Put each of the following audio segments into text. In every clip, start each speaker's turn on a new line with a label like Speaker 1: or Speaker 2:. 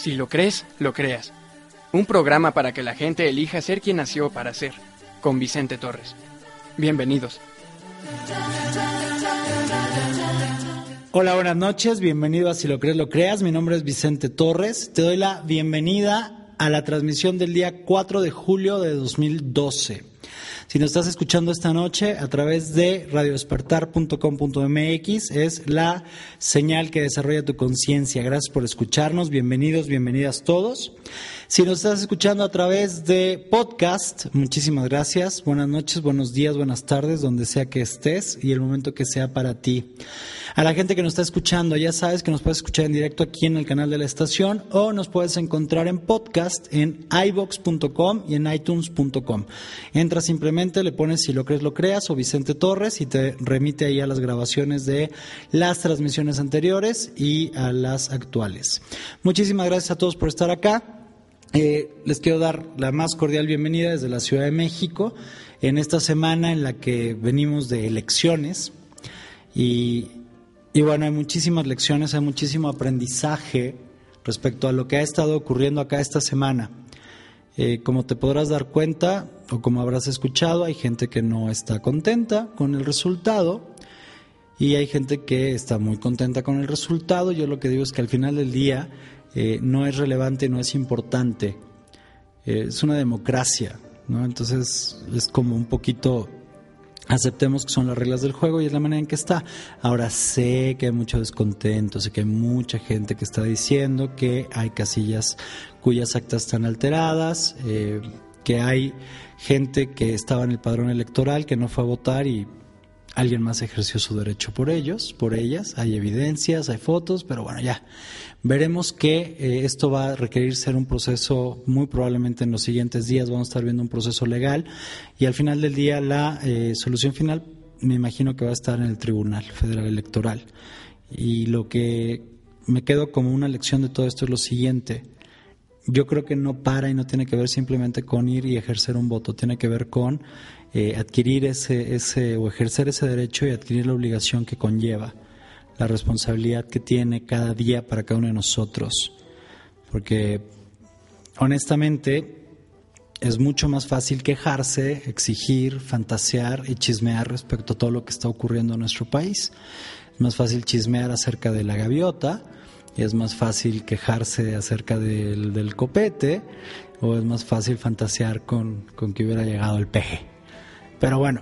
Speaker 1: Si lo crees, lo creas. Un programa para que la gente elija ser quien nació para ser. Con Vicente Torres. Bienvenidos.
Speaker 2: Hola, buenas noches, bienvenido a Si lo crees, lo creas. Mi nombre es Vicente Torres. Te doy la bienvenida a la transmisión del día 4 de julio de 2012. Si nos estás escuchando esta noche a través de radiodespertar.com.mx, es la señal que desarrolla tu conciencia. Gracias por escucharnos. Bienvenidos, bienvenidas todos. Si nos estás escuchando a través de podcast, muchísimas gracias. Buenas noches, buenos días, buenas tardes, donde sea que estés y el momento que sea para ti. A la gente que nos está escuchando, ya sabes que nos puedes escuchar en directo aquí en el canal de la estación o nos puedes encontrar en podcast en ibox.com y en itunes.com. Entra simplemente, le pones si lo crees, lo creas o Vicente Torres y te remite ahí a las grabaciones de las transmisiones anteriores y a las actuales. Muchísimas gracias a todos por estar acá. Eh, les quiero dar la más cordial bienvenida desde la Ciudad de México en esta semana en la que venimos de elecciones y, y bueno, hay muchísimas lecciones, hay muchísimo aprendizaje respecto a lo que ha estado ocurriendo acá esta semana. Eh, como te podrás dar cuenta o como habrás escuchado, hay gente que no está contenta con el resultado y hay gente que está muy contenta con el resultado. Yo lo que digo es que al final del día eh, no es relevante, no es importante. Eh, es una democracia, ¿no? Entonces es como un poquito aceptemos que son las reglas del juego y es la manera en que está. Ahora sé que hay mucho descontento, sé que hay mucha gente que está diciendo que hay casillas cuyas actas están alteradas, eh, que hay gente que estaba en el padrón electoral que no fue a votar y alguien más ejerció su derecho por ellos, por ellas. Hay evidencias, hay fotos, pero bueno, ya veremos que eh, esto va a requerir ser un proceso, muy probablemente en los siguientes días vamos a estar viendo un proceso legal y al final del día la eh, solución final me imagino que va a estar en el Tribunal Federal Electoral. Y lo que me quedo como una lección de todo esto es lo siguiente. Yo creo que no para y no tiene que ver simplemente con ir y ejercer un voto, tiene que ver con eh, adquirir ese, ese o ejercer ese derecho y adquirir la obligación que conlleva, la responsabilidad que tiene cada día para cada uno de nosotros. Porque honestamente es mucho más fácil quejarse, exigir, fantasear y chismear respecto a todo lo que está ocurriendo en nuestro país. Es más fácil chismear acerca de la gaviota, es más fácil quejarse acerca del, del copete, o es más fácil fantasear con, con que hubiera llegado el peje. Pero bueno,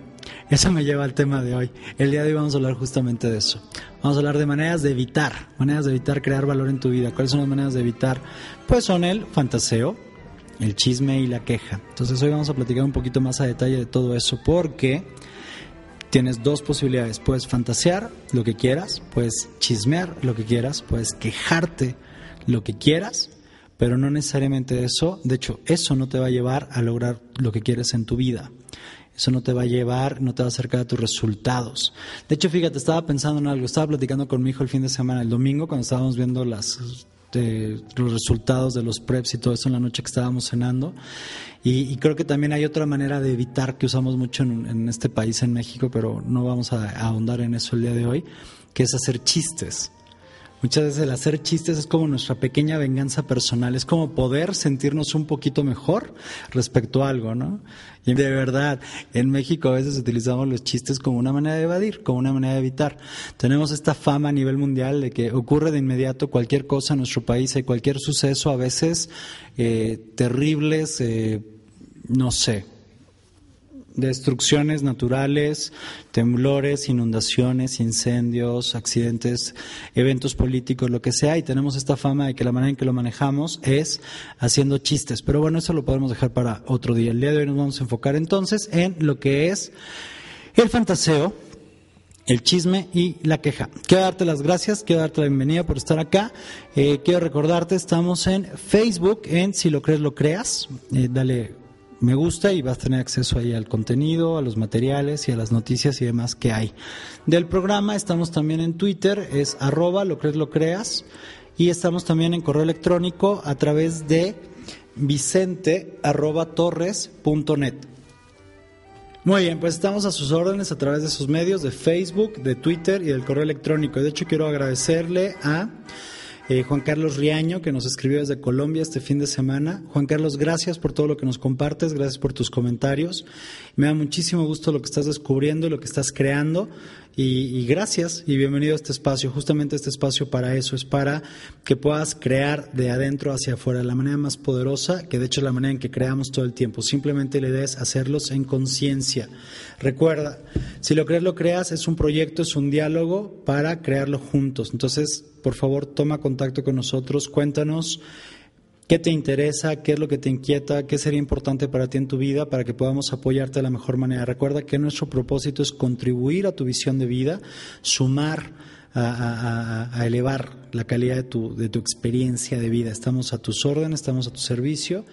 Speaker 2: eso me lleva al tema de hoy. El día de hoy vamos a hablar justamente de eso. Vamos a hablar de maneras de evitar, maneras de evitar crear valor en tu vida. ¿Cuáles son las maneras de evitar? Pues son el fantaseo, el chisme y la queja. Entonces hoy vamos a platicar un poquito más a detalle de todo eso porque tienes dos posibilidades. Puedes fantasear lo que quieras, puedes chismear lo que quieras, puedes quejarte lo que quieras, pero no necesariamente eso. De hecho, eso no te va a llevar a lograr lo que quieres en tu vida. Eso no te va a llevar, no te va a acercar a tus resultados. De hecho, fíjate, estaba pensando en algo. Estaba platicando con mi hijo el fin de semana, el domingo, cuando estábamos viendo las, de, los resultados de los preps y todo eso en la noche que estábamos cenando. Y, y creo que también hay otra manera de evitar que usamos mucho en, en este país, en México, pero no vamos a, a ahondar en eso el día de hoy, que es hacer chistes. Muchas veces el hacer chistes es como nuestra pequeña venganza personal, es como poder sentirnos un poquito mejor respecto a algo, ¿no? Y de verdad, en México a veces utilizamos los chistes como una manera de evadir, como una manera de evitar. Tenemos esta fama a nivel mundial de que ocurre de inmediato cualquier cosa en nuestro país, hay cualquier suceso, a veces eh, terribles, eh, no sé, destrucciones naturales, temblores, inundaciones, incendios, accidentes, eventos políticos, lo que sea, y tenemos esta fama de que la manera en que lo manejamos es haciendo chistes. Pero bueno, eso lo podemos dejar para otro día. El día de hoy nos vamos a enfocar entonces en lo que es el fantaseo, el chisme y la queja. Quiero darte las gracias, quiero darte la bienvenida por estar acá. Eh, quiero recordarte, estamos en Facebook, en Si lo crees, lo creas. Eh, dale me gusta y vas a tener acceso ahí al contenido, a los materiales y a las noticias y demás que hay. Del programa estamos también en Twitter, es arroba lo crees, lo creas. Y estamos también en correo electrónico a través de vicente arroba torres punto net. Muy bien, pues estamos a sus órdenes a través de sus medios de Facebook, de Twitter y del correo electrónico. De hecho, quiero agradecerle a eh, Juan Carlos Riaño, que nos escribió desde Colombia este fin de semana. Juan Carlos, gracias por todo lo que nos compartes, gracias por tus comentarios. Me da muchísimo gusto lo que estás descubriendo y lo que estás creando. Y, gracias y bienvenido a este espacio. Justamente este espacio para eso es para que puedas crear de adentro hacia afuera la manera más poderosa, que de hecho es la manera en que creamos todo el tiempo. Simplemente la idea es hacerlos en conciencia. Recuerda, si lo crees, lo creas, es un proyecto, es un diálogo para crearlo juntos. Entonces, por favor, toma contacto con nosotros, cuéntanos qué te interesa, qué es lo que te inquieta, qué sería importante para ti en tu vida para que podamos apoyarte de la mejor manera. Recuerda que nuestro propósito es contribuir a tu visión de vida, sumar a, elevar la calidad de tu, de tu experiencia de vida. Estamos a tus órdenes, estamos a tu servicio.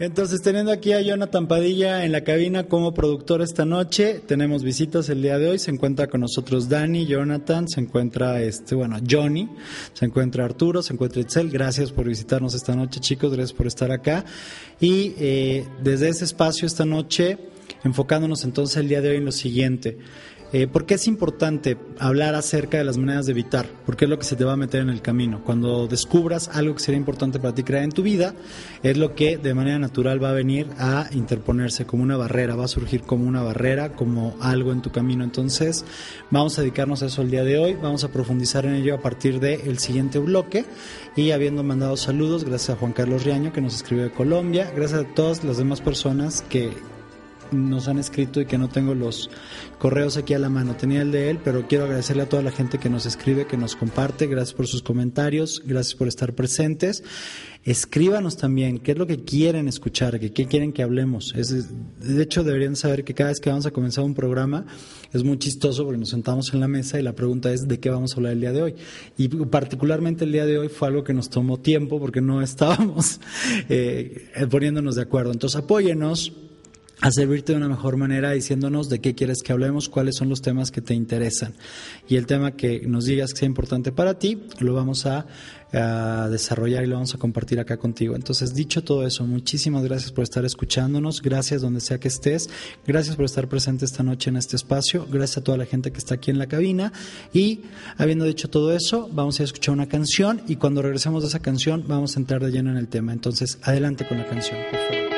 Speaker 2: Entonces, teniendo aquí a Jonathan Padilla en la cabina como productor esta noche, tenemos visitas el día de hoy. Se encuentra con nosotros Dani, Jonathan, se encuentra este, bueno, Johnny, se encuentra Arturo, se encuentra Itzel. Gracias por visitarnos esta noche, chicos, gracias por estar acá. Y eh, desde ese espacio esta noche, enfocándonos entonces el día de hoy en lo siguiente. Eh, ¿Por qué es importante hablar acerca de las maneras de evitar? Porque es lo que se te va a meter en el camino. Cuando descubras algo que sería importante para ti crear en tu vida, es lo que de manera natural va a venir a interponerse como una barrera, va a surgir como una barrera, como algo en tu camino. Entonces, vamos a dedicarnos a eso el día de hoy, vamos a profundizar en ello a partir del siguiente bloque. Y habiendo mandado saludos, gracias a Juan Carlos Riaño que nos escribió de Colombia, gracias a todas las demás personas que nos han escrito y que no tengo los correos aquí a la mano. Tenía el de él, pero quiero agradecerle a toda la gente que nos escribe, que nos comparte. Gracias por sus comentarios, gracias por estar presentes. Escríbanos también qué es lo que quieren escuchar, qué quieren que hablemos. De hecho, deberían saber que cada vez que vamos a comenzar un programa es muy chistoso porque nos sentamos en la mesa y la pregunta es de qué vamos a hablar el día de hoy. Y particularmente el día de hoy fue algo que nos tomó tiempo porque no estábamos eh, poniéndonos de acuerdo. Entonces apóyenos a servirte de una mejor manera diciéndonos de qué quieres que hablemos, cuáles son los temas que te interesan. Y el tema que nos digas que sea importante para ti, lo vamos a, desarrollar y lo vamos a compartir acá contigo. Entonces, dicho todo eso, muchísimas gracias por estar escuchándonos, gracias donde sea que estés, gracias por estar presente esta noche en este espacio, gracias a toda la gente que está aquí en la cabina. Y habiendo dicho todo eso, vamos a escuchar una canción y cuando regresemos de esa canción vamos a entrar de lleno en el tema. Entonces, adelante con la canción, por favor.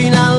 Speaker 3: final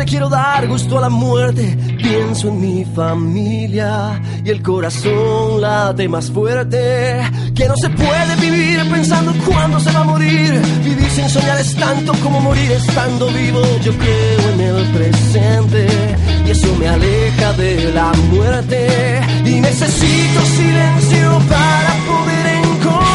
Speaker 3: le quiero dar gusto a la muerte. Pienso en mi familia y el corazón late más fuerte. Que no se puede vivir pensando cuándo se va a morir. Vivir sin soñar es tanto como morir estando vivo. Yo creo en el presente y eso me aleja de la muerte. Y necesito silencio para poder encontrar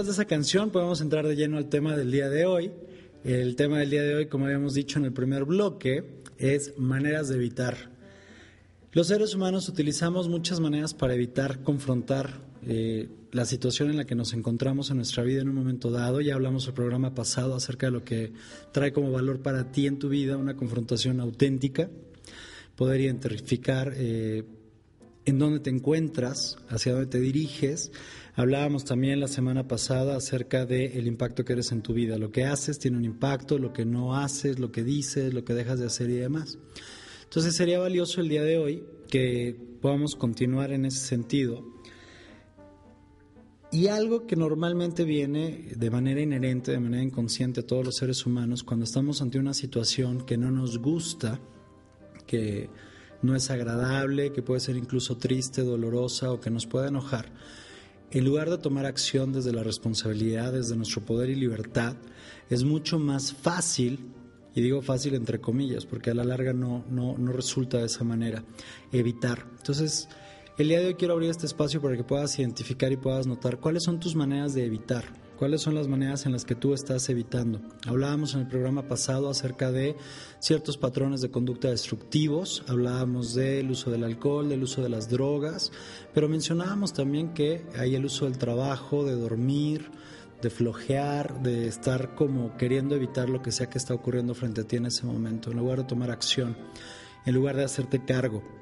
Speaker 2: después de esa canción podemos entrar de lleno al tema del día de hoy. El tema del día de hoy, como habíamos dicho en el primer bloque, es maneras de evitar. Los seres humanos utilizamos muchas maneras para evitar confrontar eh, la situación en la que nos encontramos en nuestra vida en un momento dado. Ya hablamos el programa pasado acerca de lo que trae como valor para ti en tu vida una confrontación auténtica, poder identificar eh, en dónde te encuentras, hacia dónde te diriges. Hablábamos también la semana pasada acerca del impacto que eres en tu vida. Lo que haces tiene un impacto, lo que no haces, lo que dices, lo que dejas de hacer y demás. Entonces sería valioso el día de hoy que podamos continuar en ese sentido. Y algo que normalmente viene de manera inherente, de manera inconsciente a todos los seres humanos, cuando estamos ante una situación que no nos gusta, que no es agradable, que puede ser incluso triste, dolorosa o que nos pueda enojar, en lugar de tomar acción desde la responsabilidad, desde nuestro poder y libertad, es mucho más fácil, y digo fácil entre comillas, porque a la larga no, no, no resulta de esa manera, evitar. Entonces, el día de hoy quiero abrir este espacio para que puedas identificar y puedas notar cuáles son tus maneras de evitar, cuáles son las maneras en las que tú estás evitando. Hablábamos en el programa pasado acerca de ciertos patrones de conducta destructivos, hablábamos del uso del alcohol, del uso de las drogas, pero mencionábamos también que hay el uso del trabajo, de dormir, de flojear, de estar como queriendo evitar lo que sea que está ocurriendo frente a ti en ese momento, en lugar de tomar acción, en lugar de hacerte cargo.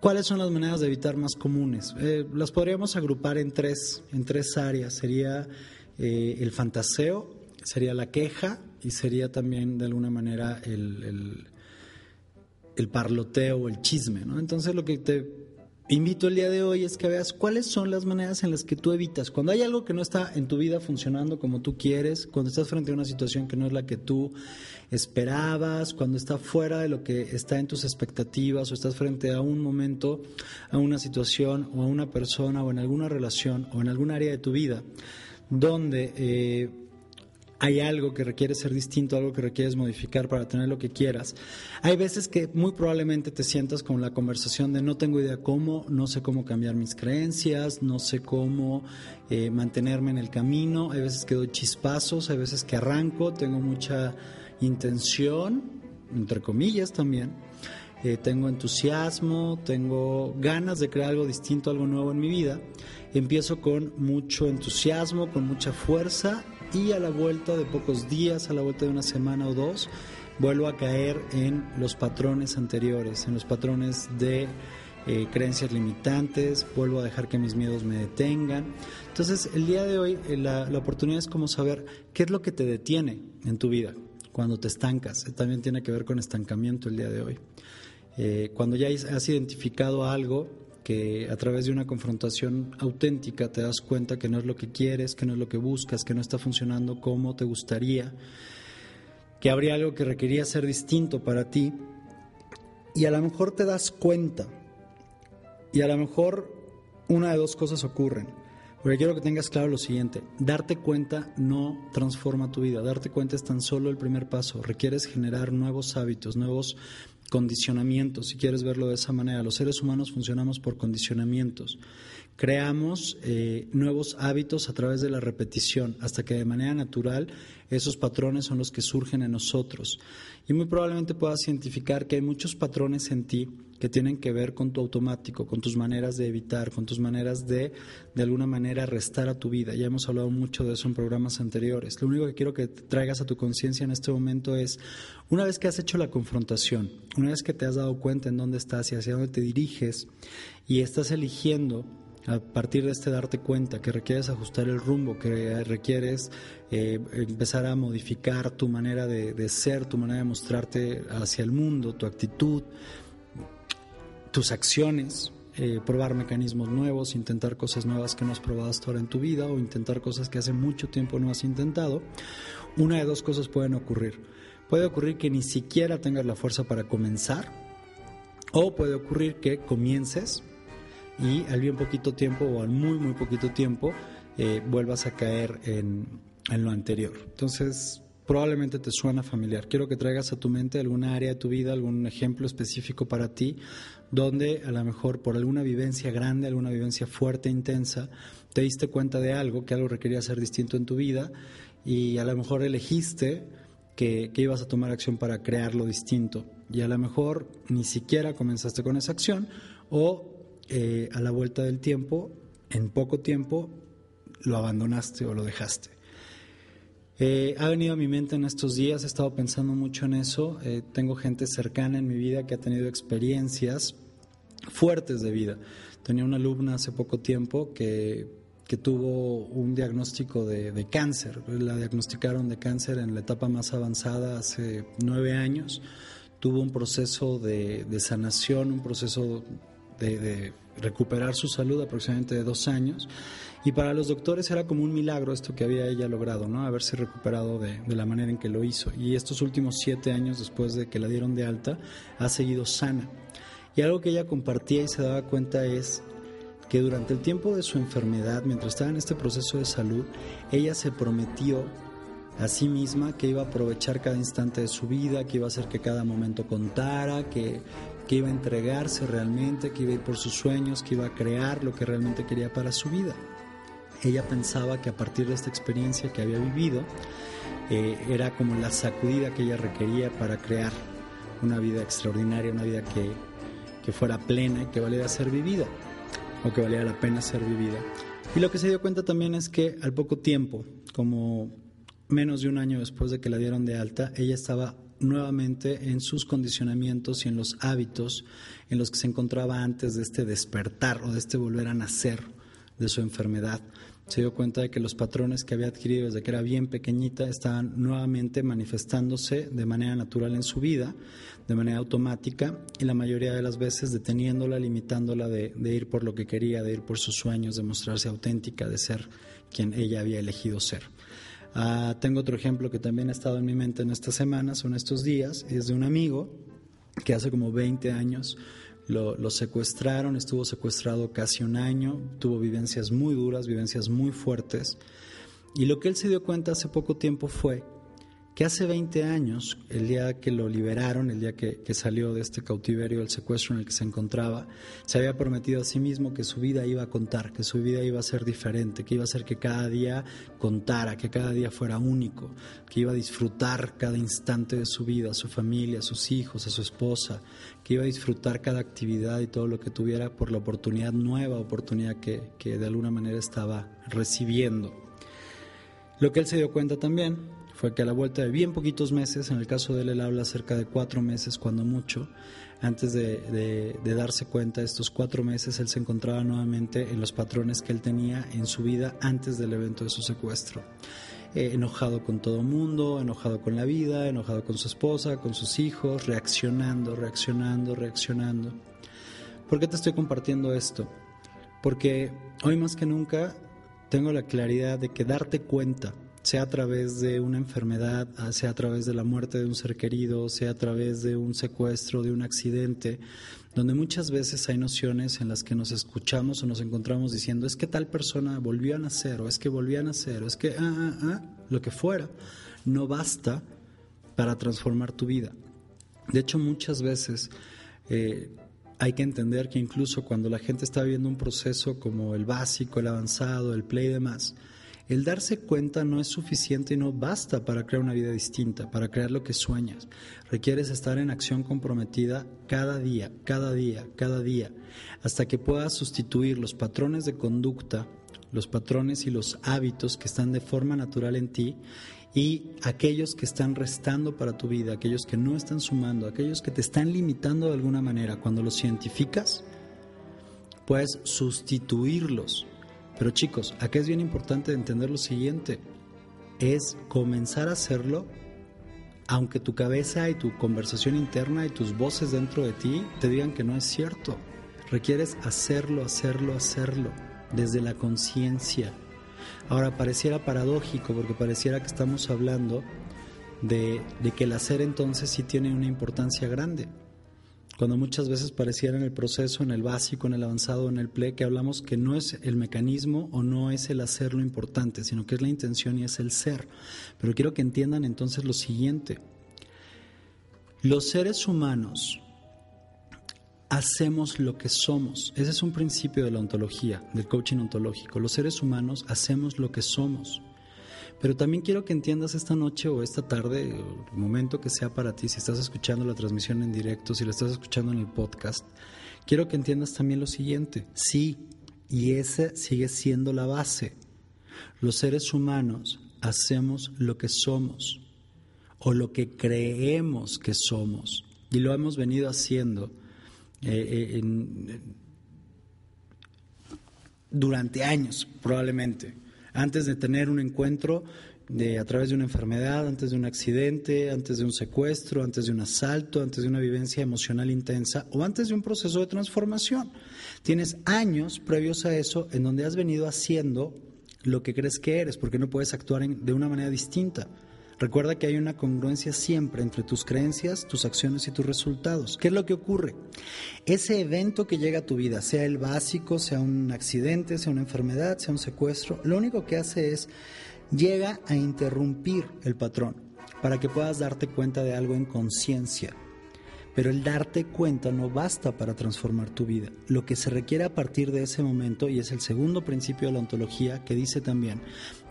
Speaker 2: ¿Cuáles son las maneras de evitar más comunes? Eh, las podríamos agrupar en tres, en tres áreas. Sería eh, el fantaseo, sería la queja y sería también de alguna manera el, el, el parloteo o el chisme. Entonces lo que te invito el día de hoy es que veas cuáles son las maneras en las que tú evitas. Cuando hay algo que no está en tu vida funcionando como tú quieres, cuando estás frente a una situación que no es la que tú esperabas, cuando está fuera de lo que está en tus expectativas o estás frente a un momento, a una situación o a una persona o en alguna relación o en algún área de tu vida donde eh, hay algo que requiere ser distinto, algo que requieres modificar para tener lo que quieras. Hay veces que muy probablemente te sientas con la conversación de no tengo idea cómo, no sé cómo cambiar mis creencias, no sé cómo eh, mantenerme en el camino. Hay veces que doy chispazos, hay veces que arranco, tengo mucha intención, entre comillas también. Eh, tengo entusiasmo, tengo ganas de crear algo distinto, algo nuevo en mi vida. Empiezo con mucho entusiasmo, con mucha fuerza y a la vuelta de pocos días, a la vuelta de una semana o dos, vuelvo a caer en los patrones anteriores, en los patrones de eh, creencias limitantes, vuelvo a dejar que mis miedos me detengan. Entonces, el día de hoy eh, la, la oportunidad es como saber qué es lo que te detiene en tu vida cuando te estancas. También tiene que ver con estancamiento el día de hoy. Eh, cuando ya has identificado algo que a través de una confrontación auténtica te das cuenta que no es lo que quieres, que no es lo que buscas, que no está funcionando como te gustaría, que habría algo que requería ser distinto para ti, y a lo mejor te das cuenta, y a lo mejor una de dos cosas ocurren. Porque quiero que tengas claro lo siguiente, darte cuenta no transforma tu vida, darte cuenta es tan solo el primer paso, requieres generar nuevos hábitos, nuevos condicionamientos, si quieres verlo de esa manera. Los seres humanos funcionamos por condicionamientos. Creamos eh, nuevos hábitos a través de la repetición, hasta que de manera natural esos patrones son los que surgen en nosotros. Y muy probablemente puedas identificar que hay muchos patrones en ti que tienen que ver con tu automático, con tus maneras de evitar, con tus maneras de, de alguna manera, restar a tu vida. Ya hemos hablado mucho de eso en programas anteriores. Lo único que quiero que traigas a tu conciencia en este momento es, una vez que has hecho la confrontación, una vez que te has dado cuenta en dónde estás y hacia dónde te diriges, y estás eligiendo a partir de este darte cuenta que requieres ajustar el rumbo, que requieres eh, empezar a modificar tu manera de, de, ser, tu manera de mostrarte hacia el mundo, tu actitud, tus acciones, eh, probar mecanismos nuevos, intentar cosas nuevas que no has probado hasta ahora en tu vida o intentar cosas que hace mucho tiempo no has intentado, una de dos cosas pueden ocurrir. Puede ocurrir que ni siquiera tengas la fuerza para comenzar o puede ocurrir que comiences y al bien poquito tiempo o al muy muy poquito tiempo eh, vuelvas a caer en, en lo anterior. Entonces, probablemente te suena familiar. Quiero que traigas a tu mente alguna área de tu vida, algún ejemplo específico para ti, donde a lo mejor por alguna vivencia grande, alguna vivencia fuerte, intensa, te diste cuenta de algo, que algo requería ser distinto en tu vida y a lo mejor elegiste que, ibas a tomar acción para crearlo distinto y a lo mejor ni siquiera comenzaste con esa acción o eh, a la vuelta del tiempo, en poco tiempo, lo abandonaste o lo dejaste. Eh, ha venido a mi mente en estos días, he estado pensando mucho en eso. Eh, tengo gente cercana en mi vida que ha tenido experiencias fuertes de vida. Tenía una alumna hace poco tiempo que, que tuvo un diagnóstico de, de, cáncer. La diagnosticaron de cáncer en la etapa más avanzada hace nueve años. Tuvo un proceso de, de sanación, un proceso de, de recuperar su salud aproximadamente de dos años y para los doctores era como un milagro esto que había ella logrado, ¿no? Haberse recuperado de, la manera en que lo hizo. Y estos últimos siete años después de que la dieron de alta, ha seguido sana. Y algo que ella compartía y se daba cuenta es que durante el tiempo de su enfermedad, mientras estaba en este proceso de salud, ella se prometió a sí misma que iba a aprovechar cada instante de su vida, que iba a hacer que cada momento contara, que, que iba a entregarse realmente, que iba a ir por sus sueños, que iba a crear lo que realmente quería para su vida ella pensaba que a partir de esta experiencia que había vivido, eh, era como la sacudida que ella requería para crear una vida extraordinaria, una vida que, que fuera plena y que valiera ser vivida, o que valiera la pena ser vivida. Y lo que se dio cuenta también es que al poco tiempo, como menos de un año después de que la dieron de alta, ella estaba nuevamente en sus condicionamientos y en los hábitos en los que se encontraba antes de este despertar o de este volver a nacer de su enfermedad se dio cuenta de que los patrones que había adquirido desde que era bien pequeñita estaban nuevamente manifestándose de manera natural en su vida, de manera automática y la mayoría de las veces deteniéndola, limitándola de, ir por lo que quería, de ir por sus sueños, de mostrarse auténtica, de ser quien ella había elegido ser. Uh, tengo otro ejemplo que también ha estado en mi mente en estas semanas o en estos días, es de un amigo que hace como 20 años lo, secuestraron, estuvo secuestrado casi un año, tuvo vivencias muy duras, vivencias muy fuertes. Y lo que él se dio cuenta hace poco tiempo fue que hace 20 años, el día que lo liberaron, el día que, salió de este cautiverio, el secuestro en el que se encontraba, se había prometido a sí mismo que su vida iba a contar, que su vida iba a ser diferente, que iba a ser que cada día contara, que cada día fuera único, que iba a disfrutar cada instante de su vida, a su familia, a sus hijos, a su esposa, que iba a disfrutar cada actividad y todo lo que tuviera por la oportunidad nueva, oportunidad que, que de alguna manera estaba recibiendo. Lo que él se dio cuenta también fue que a la vuelta de bien poquitos meses, en el caso de él, él habla cerca de cuatro meses, cuando mucho, antes de, darse cuenta de estos cuatro meses, él se encontraba nuevamente en los patrones que él tenía en su vida antes del evento de su secuestro. Eh, enojado con todo mundo, enojado con la vida, enojado con su esposa, con sus hijos, reaccionando, reaccionando, reaccionando. ¿Por qué te estoy compartiendo esto? Porque hoy más que nunca tengo la claridad de que darte cuenta sea a través de una enfermedad, sea a través de la muerte de un ser querido, sea a través de un secuestro, de un accidente, donde muchas veces hay nociones en las que nos escuchamos o nos encontramos diciendo es que tal persona volvió a nacer o es que volvió a nacer o es que, ah, ah, ah, lo que fuera, no basta para transformar tu vida. De hecho, muchas veces eh, hay que entender que incluso cuando la gente está viviendo un proceso como el básico, el avanzado, el play y demás, el darse cuenta no es suficiente y no basta para crear una vida distinta, para crear lo que sueñas. Requieres estar en acción comprometida cada día, cada día, cada día, hasta que puedas sustituir los patrones de conducta, los patrones y los hábitos que están de forma natural en ti y aquellos que están restando para tu vida, aquellos que no están sumando, aquellos que te están limitando de alguna manera, cuando los identificas, puedes sustituirlos pero chicos, aquí es bien importante entender lo siguiente, es comenzar a hacerlo aunque tu cabeza y tu conversación interna y tus voces dentro de ti te digan que no es cierto. Requieres hacerlo, hacerlo, hacerlo, desde la conciencia. Ahora, pareciera paradójico porque pareciera que estamos hablando de, de, que el hacer entonces sí tiene una importancia grande cuando muchas veces pareciera en el proceso, en el básico, en el avanzado, en el play, que hablamos que no es el mecanismo o no es el hacer lo importante, sino que es la intención y es el ser. Pero quiero que entiendan entonces lo siguiente. Los seres humanos hacemos lo que somos. Ese es un principio de la ontología, del coaching ontológico. Los seres humanos hacemos lo que somos. Pero también quiero que entiendas esta noche o esta tarde, el momento que sea para ti, si estás escuchando la transmisión en directo, si la estás escuchando en el podcast, quiero que entiendas también lo siguiente. Sí, y esa sigue siendo la base. Los seres humanos hacemos lo que somos o lo que creemos que somos. Y lo hemos venido haciendo eh, eh, durante años, probablemente antes de tener un encuentro de, a través de una enfermedad, antes de un accidente, antes de un secuestro, antes de un asalto, antes de una vivencia emocional intensa o antes de un proceso de transformación. Tienes años previos a eso en donde has venido haciendo lo que crees que eres, porque no puedes actuar de una manera distinta. Recuerda que hay una congruencia siempre entre tus creencias, tus acciones y tus resultados. ¿Qué es lo que ocurre? Ese evento que llega a tu vida, sea el básico, sea un accidente, sea una enfermedad, sea un secuestro, lo único que hace es llega a interrumpir el patrón para que puedas darte cuenta de algo en conciencia. Pero el darte cuenta no basta para transformar tu vida. Lo que se requiere a partir de ese momento, y es el segundo principio de la ontología, que dice también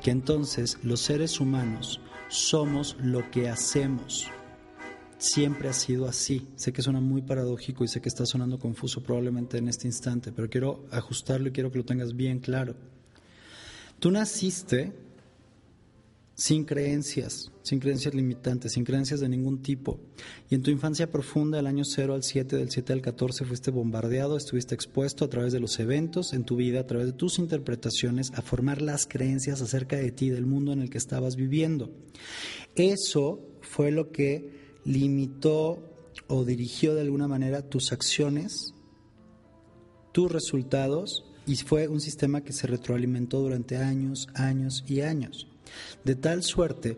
Speaker 2: que entonces los seres humanos somos lo que hacemos. Siempre ha sido así. Sé que suena muy paradójico y sé que está sonando confuso probablemente en este instante, pero quiero ajustarlo y quiero que lo tengas bien claro. Tú naciste sin creencias, sin creencias limitantes, sin creencias de ningún tipo. Y en tu infancia profunda, del año 0 al 7, del 7 al 14, fuiste bombardeado, estuviste expuesto a través de los eventos en tu vida, a través de tus interpretaciones, a formar las creencias acerca de ti, del mundo en el que estabas viviendo. Eso fue lo que limitó o dirigió de alguna manera tus acciones, tus resultados, y fue un sistema que se retroalimentó durante años, años y años. De tal suerte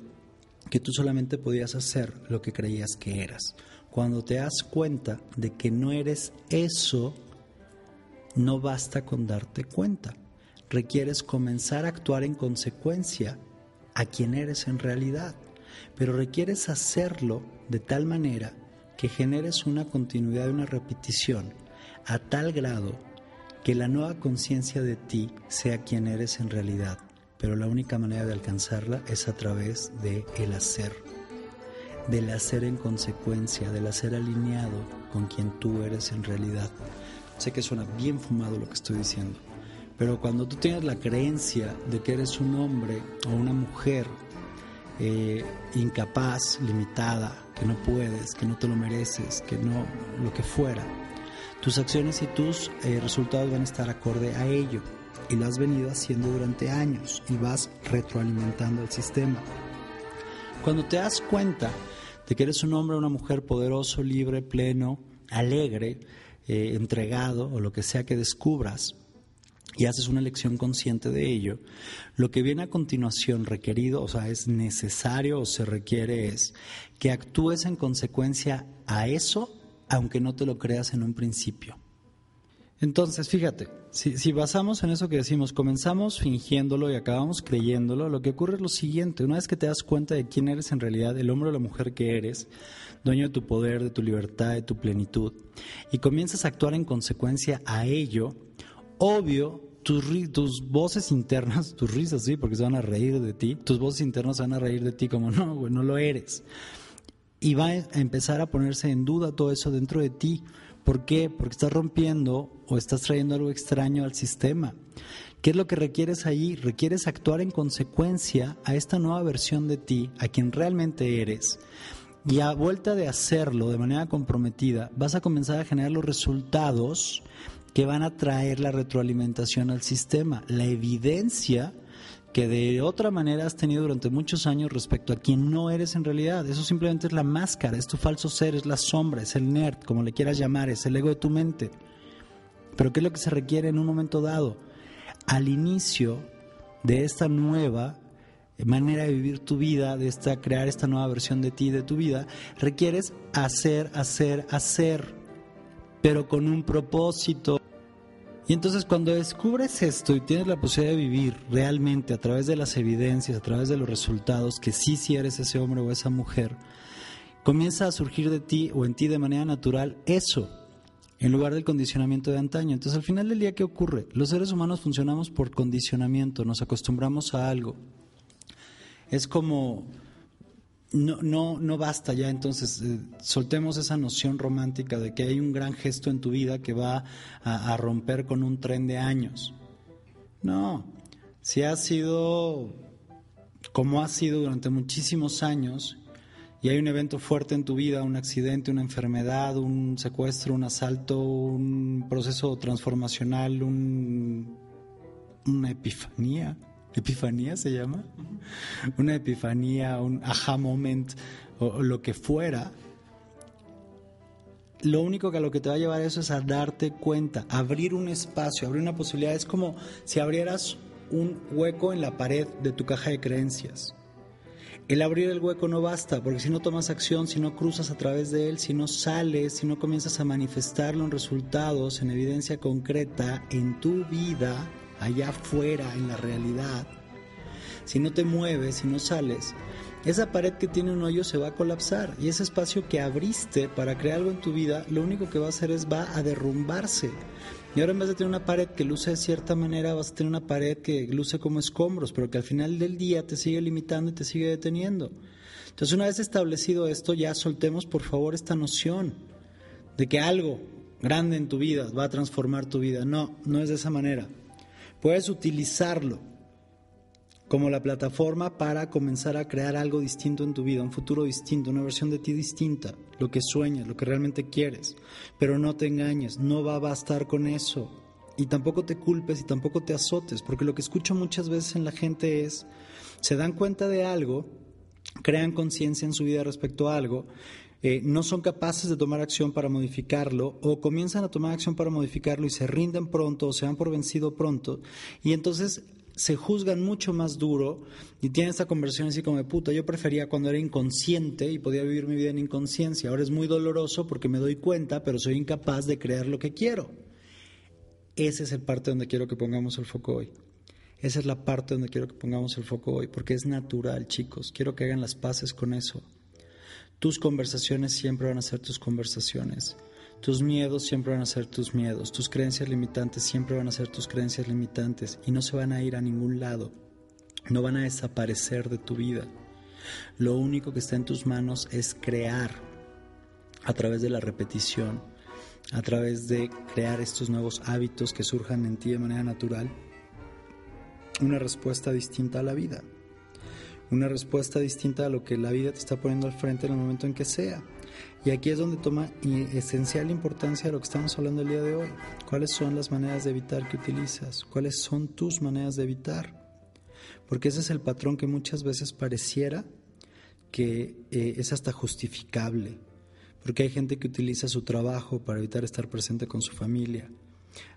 Speaker 2: que tú solamente podías hacer lo que creías que eras. Cuando te das cuenta de que no eres eso, no basta con darte cuenta. Requieres comenzar a actuar en consecuencia a quien eres en realidad. Pero requieres hacerlo de tal manera que generes una continuidad, una repetición, a tal grado que la nueva conciencia de ti sea quien eres en realidad pero la única manera de alcanzarla es a través de el hacer, del hacer en consecuencia, del hacer alineado con quien tú eres en realidad. Sé que suena bien fumado lo que estoy diciendo, pero cuando tú tienes la creencia de que eres un hombre o una mujer eh, incapaz, limitada, que no puedes, que no te lo mereces, que no, lo que fuera, tus acciones y tus eh, resultados van a estar acorde a ello y lo has venido haciendo durante años y vas retroalimentando el sistema. Cuando te das cuenta de que eres un hombre o una mujer poderoso, libre, pleno, alegre, eh, entregado o lo que sea que descubras, y haces una elección consciente de ello, lo que viene a continuación requerido, o sea, es necesario o se requiere es que actúes en consecuencia a eso, aunque no te lo creas en un principio. Entonces, fíjate, si, basamos en eso que decimos, comenzamos fingiéndolo y acabamos creyéndolo, lo que ocurre es lo siguiente, una vez que te das cuenta de quién eres en realidad, el hombre o la mujer que eres, dueño de tu poder, de tu libertad, de tu plenitud, y comienzas a actuar en consecuencia a ello, obvio, tus, tus voces internas, tus risas, sí, porque se van a reír de ti, tus voces internas se van a reír de ti como no, güey, no lo eres. Y va a empezar a ponerse en duda todo eso dentro de ti ¿Por qué? Porque estás rompiendo o estás trayendo algo extraño al sistema. ¿Qué es lo que requieres ahí? Requieres actuar en consecuencia a esta nueva versión de ti, a quien realmente eres. Y a vuelta de hacerlo de manera comprometida, vas a comenzar a generar los resultados que van a traer la retroalimentación al sistema, la evidencia que de otra manera has tenido durante muchos años respecto a quien no eres en realidad. Eso simplemente es la máscara, es tu falso ser, es la sombra, es el nerd, como le quieras llamar, es el ego de tu mente. Pero ¿qué es lo que se requiere en un momento dado? Al inicio de esta nueva manera de vivir tu vida, de esta, crear esta nueva versión de ti, de tu vida, requieres hacer, hacer, hacer, pero con un propósito. Y entonces cuando descubres esto y tienes la posibilidad de vivir realmente a través de las evidencias, a través de los resultados, que sí, sí eres ese hombre o esa mujer, comienza a surgir de ti o en ti de manera natural eso, en lugar del condicionamiento de antaño. Entonces al final del día, ¿qué ocurre? Los seres humanos funcionamos por condicionamiento, nos acostumbramos a algo. Es como no, no, no basta ya, entonces eh, soltemos esa noción romántica de que hay un gran gesto en tu vida que va a, romper con un tren de años. No, si ha sido como ha sido durante muchísimos años y hay un evento fuerte en tu vida, un accidente, una enfermedad, un secuestro, un asalto, un proceso transformacional, un, una epifanía, epifanía se llama, una epifanía, un aha moment o, lo que fuera, lo único que a lo que te va a llevar eso es a darte cuenta, abrir un espacio, abrir una posibilidad. Es como si abrieras un hueco en la pared de tu caja de creencias. El abrir el hueco no basta, porque si no tomas acción, si no cruzas a través de él, si no sales, si no comienzas a manifestarlo en resultados, en evidencia concreta en tu vida, allá afuera, en la realidad, si no te mueves, si no sales, esa pared que tiene un hoyo se va a colapsar y ese espacio que abriste para crear algo en tu vida, lo único que va a hacer es va a derrumbarse. Y ahora en vez de tener una pared que luce de cierta manera, vas a tener una pared que luce como escombros, pero que al final del día te sigue limitando y te sigue deteniendo. Entonces una vez establecido esto, ya soltemos por favor esta noción de que algo grande en tu vida va a transformar tu vida. No, no es de esa manera. Puedes utilizarlo como la plataforma para comenzar a crear algo distinto en tu vida, un futuro distinto, una versión de ti distinta, lo que sueñas, lo que realmente quieres. Pero no te engañes, no va a bastar con eso. Y tampoco te culpes y tampoco te azotes, porque lo que escucho muchas veces en la gente es, se dan cuenta de algo, crean conciencia en su vida respecto a algo, eh, no son capaces de tomar acción para modificarlo o comienzan a tomar acción para modificarlo y se rinden pronto o se dan por vencido pronto y entonces se juzgan mucho más duro y tienen esta conversión así como de puta, yo prefería cuando era inconsciente y podía vivir mi vida en inconsciencia, ahora es muy doloroso porque me doy cuenta pero soy incapaz de crear lo que quiero. Esa es el parte donde quiero que pongamos el foco hoy. Esa es la parte donde quiero que pongamos el foco hoy, porque es natural, chicos. Quiero que hagan las paces con eso. Tus conversaciones siempre van a ser tus conversaciones. Tus miedos siempre van a ser tus miedos. Tus creencias limitantes siempre van a ser tus creencias limitantes y no se van a ir a ningún lado. No van a desaparecer de tu vida. Lo único que está en tus manos es crear a través de la repetición, a través de crear estos nuevos hábitos que surjan en ti de manera natural, una respuesta distinta a la vida una respuesta distinta a lo que la vida te está poniendo al frente en el momento en que sea. Y aquí es donde toma esencial importancia lo que estamos hablando el día de hoy. ¿Cuáles son las maneras de evitar que utilizas? ¿Cuáles son tus maneras de evitar? Porque ese es el patrón que muchas veces pareciera que eh, es hasta justificable. Porque hay gente que utiliza su trabajo para evitar estar presente con su familia.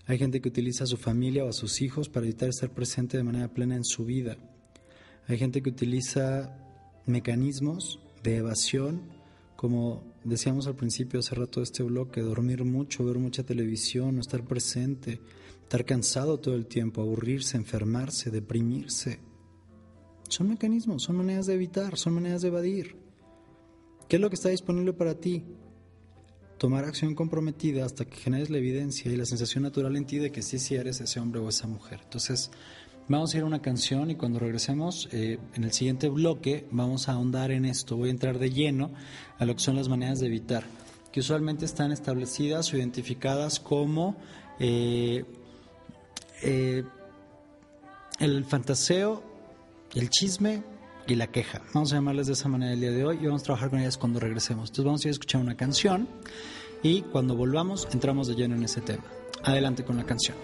Speaker 4: Hay gente que utiliza a su familia o a sus hijos para evitar estar presente de manera plena en su vida. Hay gente que utiliza mecanismos de evasión, como decíamos al principio, hace rato de este bloque, dormir mucho, ver mucha televisión, no estar presente, estar cansado todo el tiempo, aburrirse, enfermarse, deprimirse. Son mecanismos, son maneras de evitar, son maneras de evadir. ¿Qué es lo que está disponible para ti? Tomar acción comprometida hasta que generes la evidencia y la sensación natural en ti de que sí, sí eres ese hombre o esa mujer. Entonces, vamos a ir a una canción y cuando regresemos, eh, en el siguiente bloque, vamos a ahondar en esto. Voy a entrar de lleno a lo que son las maneras de evitar, que usualmente están establecidas o identificadas como eh, eh, el fantaseo, el chisme, y la queja. Vamos a llamarles de esa manera el día de hoy y vamos a trabajar con ellas cuando regresemos. Entonces vamos a ir a escuchar una canción y cuando volvamos entramos de lleno en ese tema. Adelante con la canción.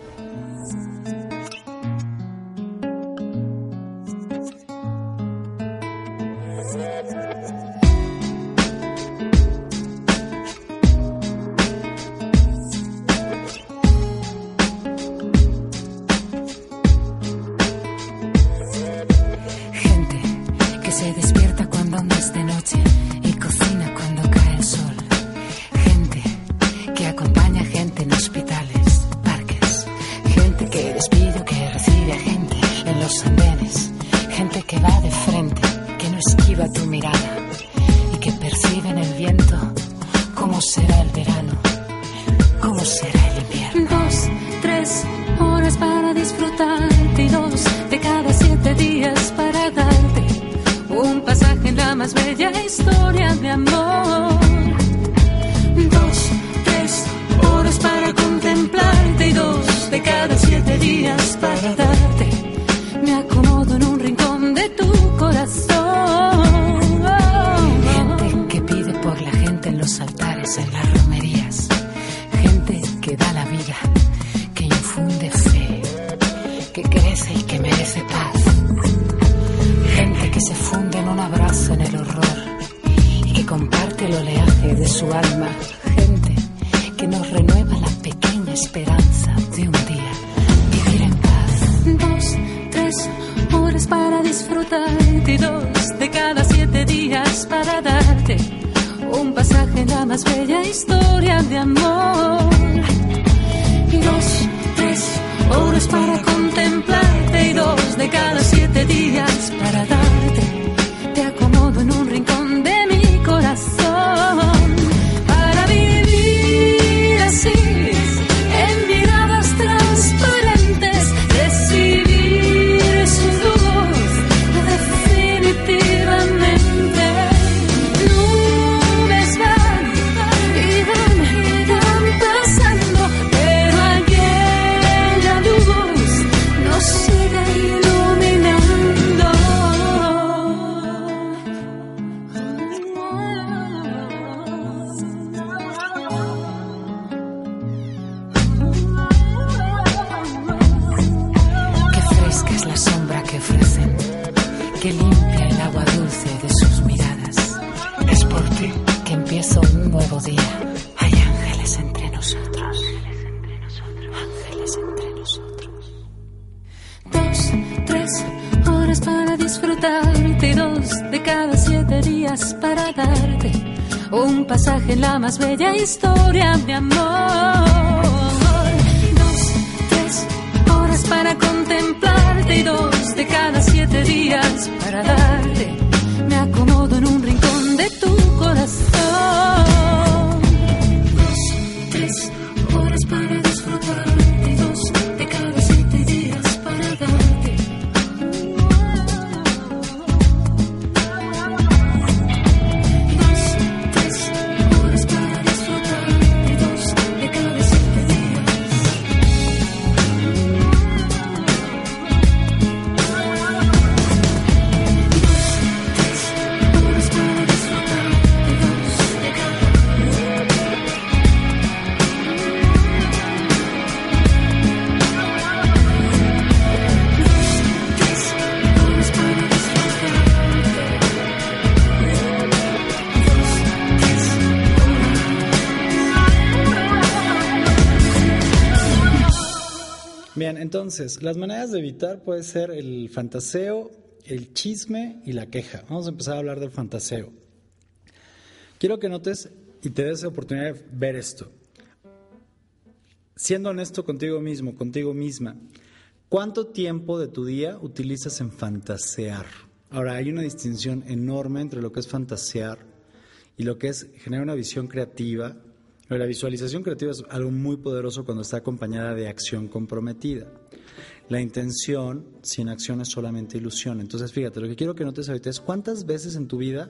Speaker 2: un
Speaker 4: pasaje en la más bella historia de amor. Dos, tres horas para contemplarte y dos de cada siete días para dar
Speaker 2: entonces, las maneras de evitar puede ser el fantaseo, el chisme y la queja. Vamos a empezar a hablar del fantaseo. Quiero que notes y te des la oportunidad de ver esto. Siendo honesto contigo mismo, contigo misma, ¿cuánto tiempo de tu día utilizas en fantasear? Ahora, hay una distinción enorme entre lo que es fantasear y lo que es generar una visión creativa. La visualización creativa es algo muy poderoso cuando está acompañada de acción comprometida. La intención sin acción es solamente ilusión. Entonces, fíjate, lo que quiero que notes ahorita es cuántas veces en tu vida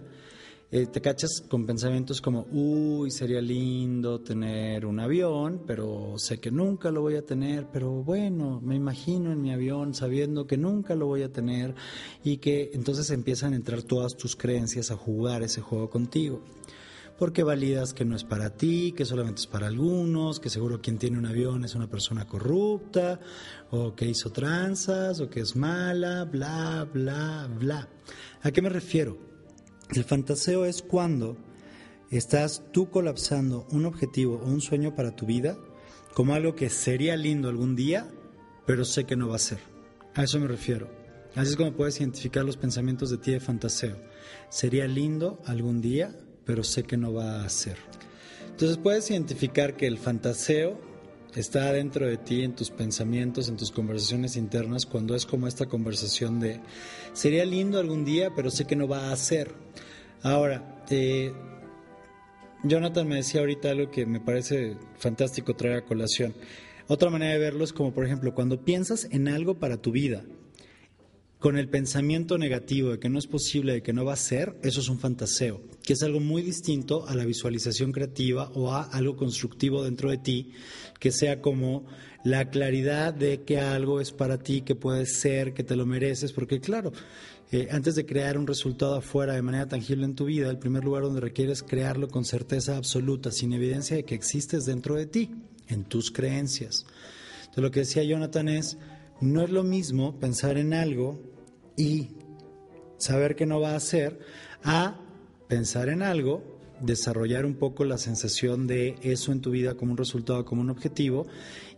Speaker 2: eh, te cachas con pensamientos como, uy, sería lindo tener un avión, pero sé que nunca lo voy a tener, pero bueno, me imagino en mi avión sabiendo que nunca lo voy a tener y que entonces empiezan a entrar todas tus creencias a jugar ese juego contigo. Porque validas que no es para ti, que solamente es para algunos, que seguro quien tiene un avión es una persona corrupta, o que hizo tranzas, o que es mala, bla, bla, bla. ¿A qué me refiero? El fantaseo es cuando estás tú colapsando un objetivo o un sueño para tu vida como algo que sería lindo algún día, pero sé que no va a ser. A eso me refiero. Así es como puedes identificar los pensamientos de ti de fantaseo. Sería lindo algún día, pero sé que no va a ser. Entonces puedes identificar que el fantaseo está dentro de ti, en tus pensamientos, en tus conversaciones internas, cuando es como esta conversación de, sería lindo algún día, pero sé que no va a ser. Ahora, eh, Jonathan me decía ahorita algo que me parece fantástico traer a colación. Otra manera de verlo es como, por ejemplo, cuando piensas en algo para tu vida, con el pensamiento negativo de que no es posible, de que no va a ser, eso es un fantaseo, que es algo muy distinto a la visualización creativa o a algo constructivo dentro de ti, que sea como la claridad de que algo es para ti, que puede ser, que te lo mereces, porque claro, eh, antes de crear un resultado afuera de manera tangible en tu vida, el primer lugar donde requieres crearlo con certeza absoluta, sin evidencia de que existes dentro de ti, en tus creencias. Entonces lo que decía Jonathan es, no es lo mismo pensar en algo y saber que no va a ser, a pensar en algo, desarrollar un poco la sensación de eso en tu vida como un resultado, como un objetivo,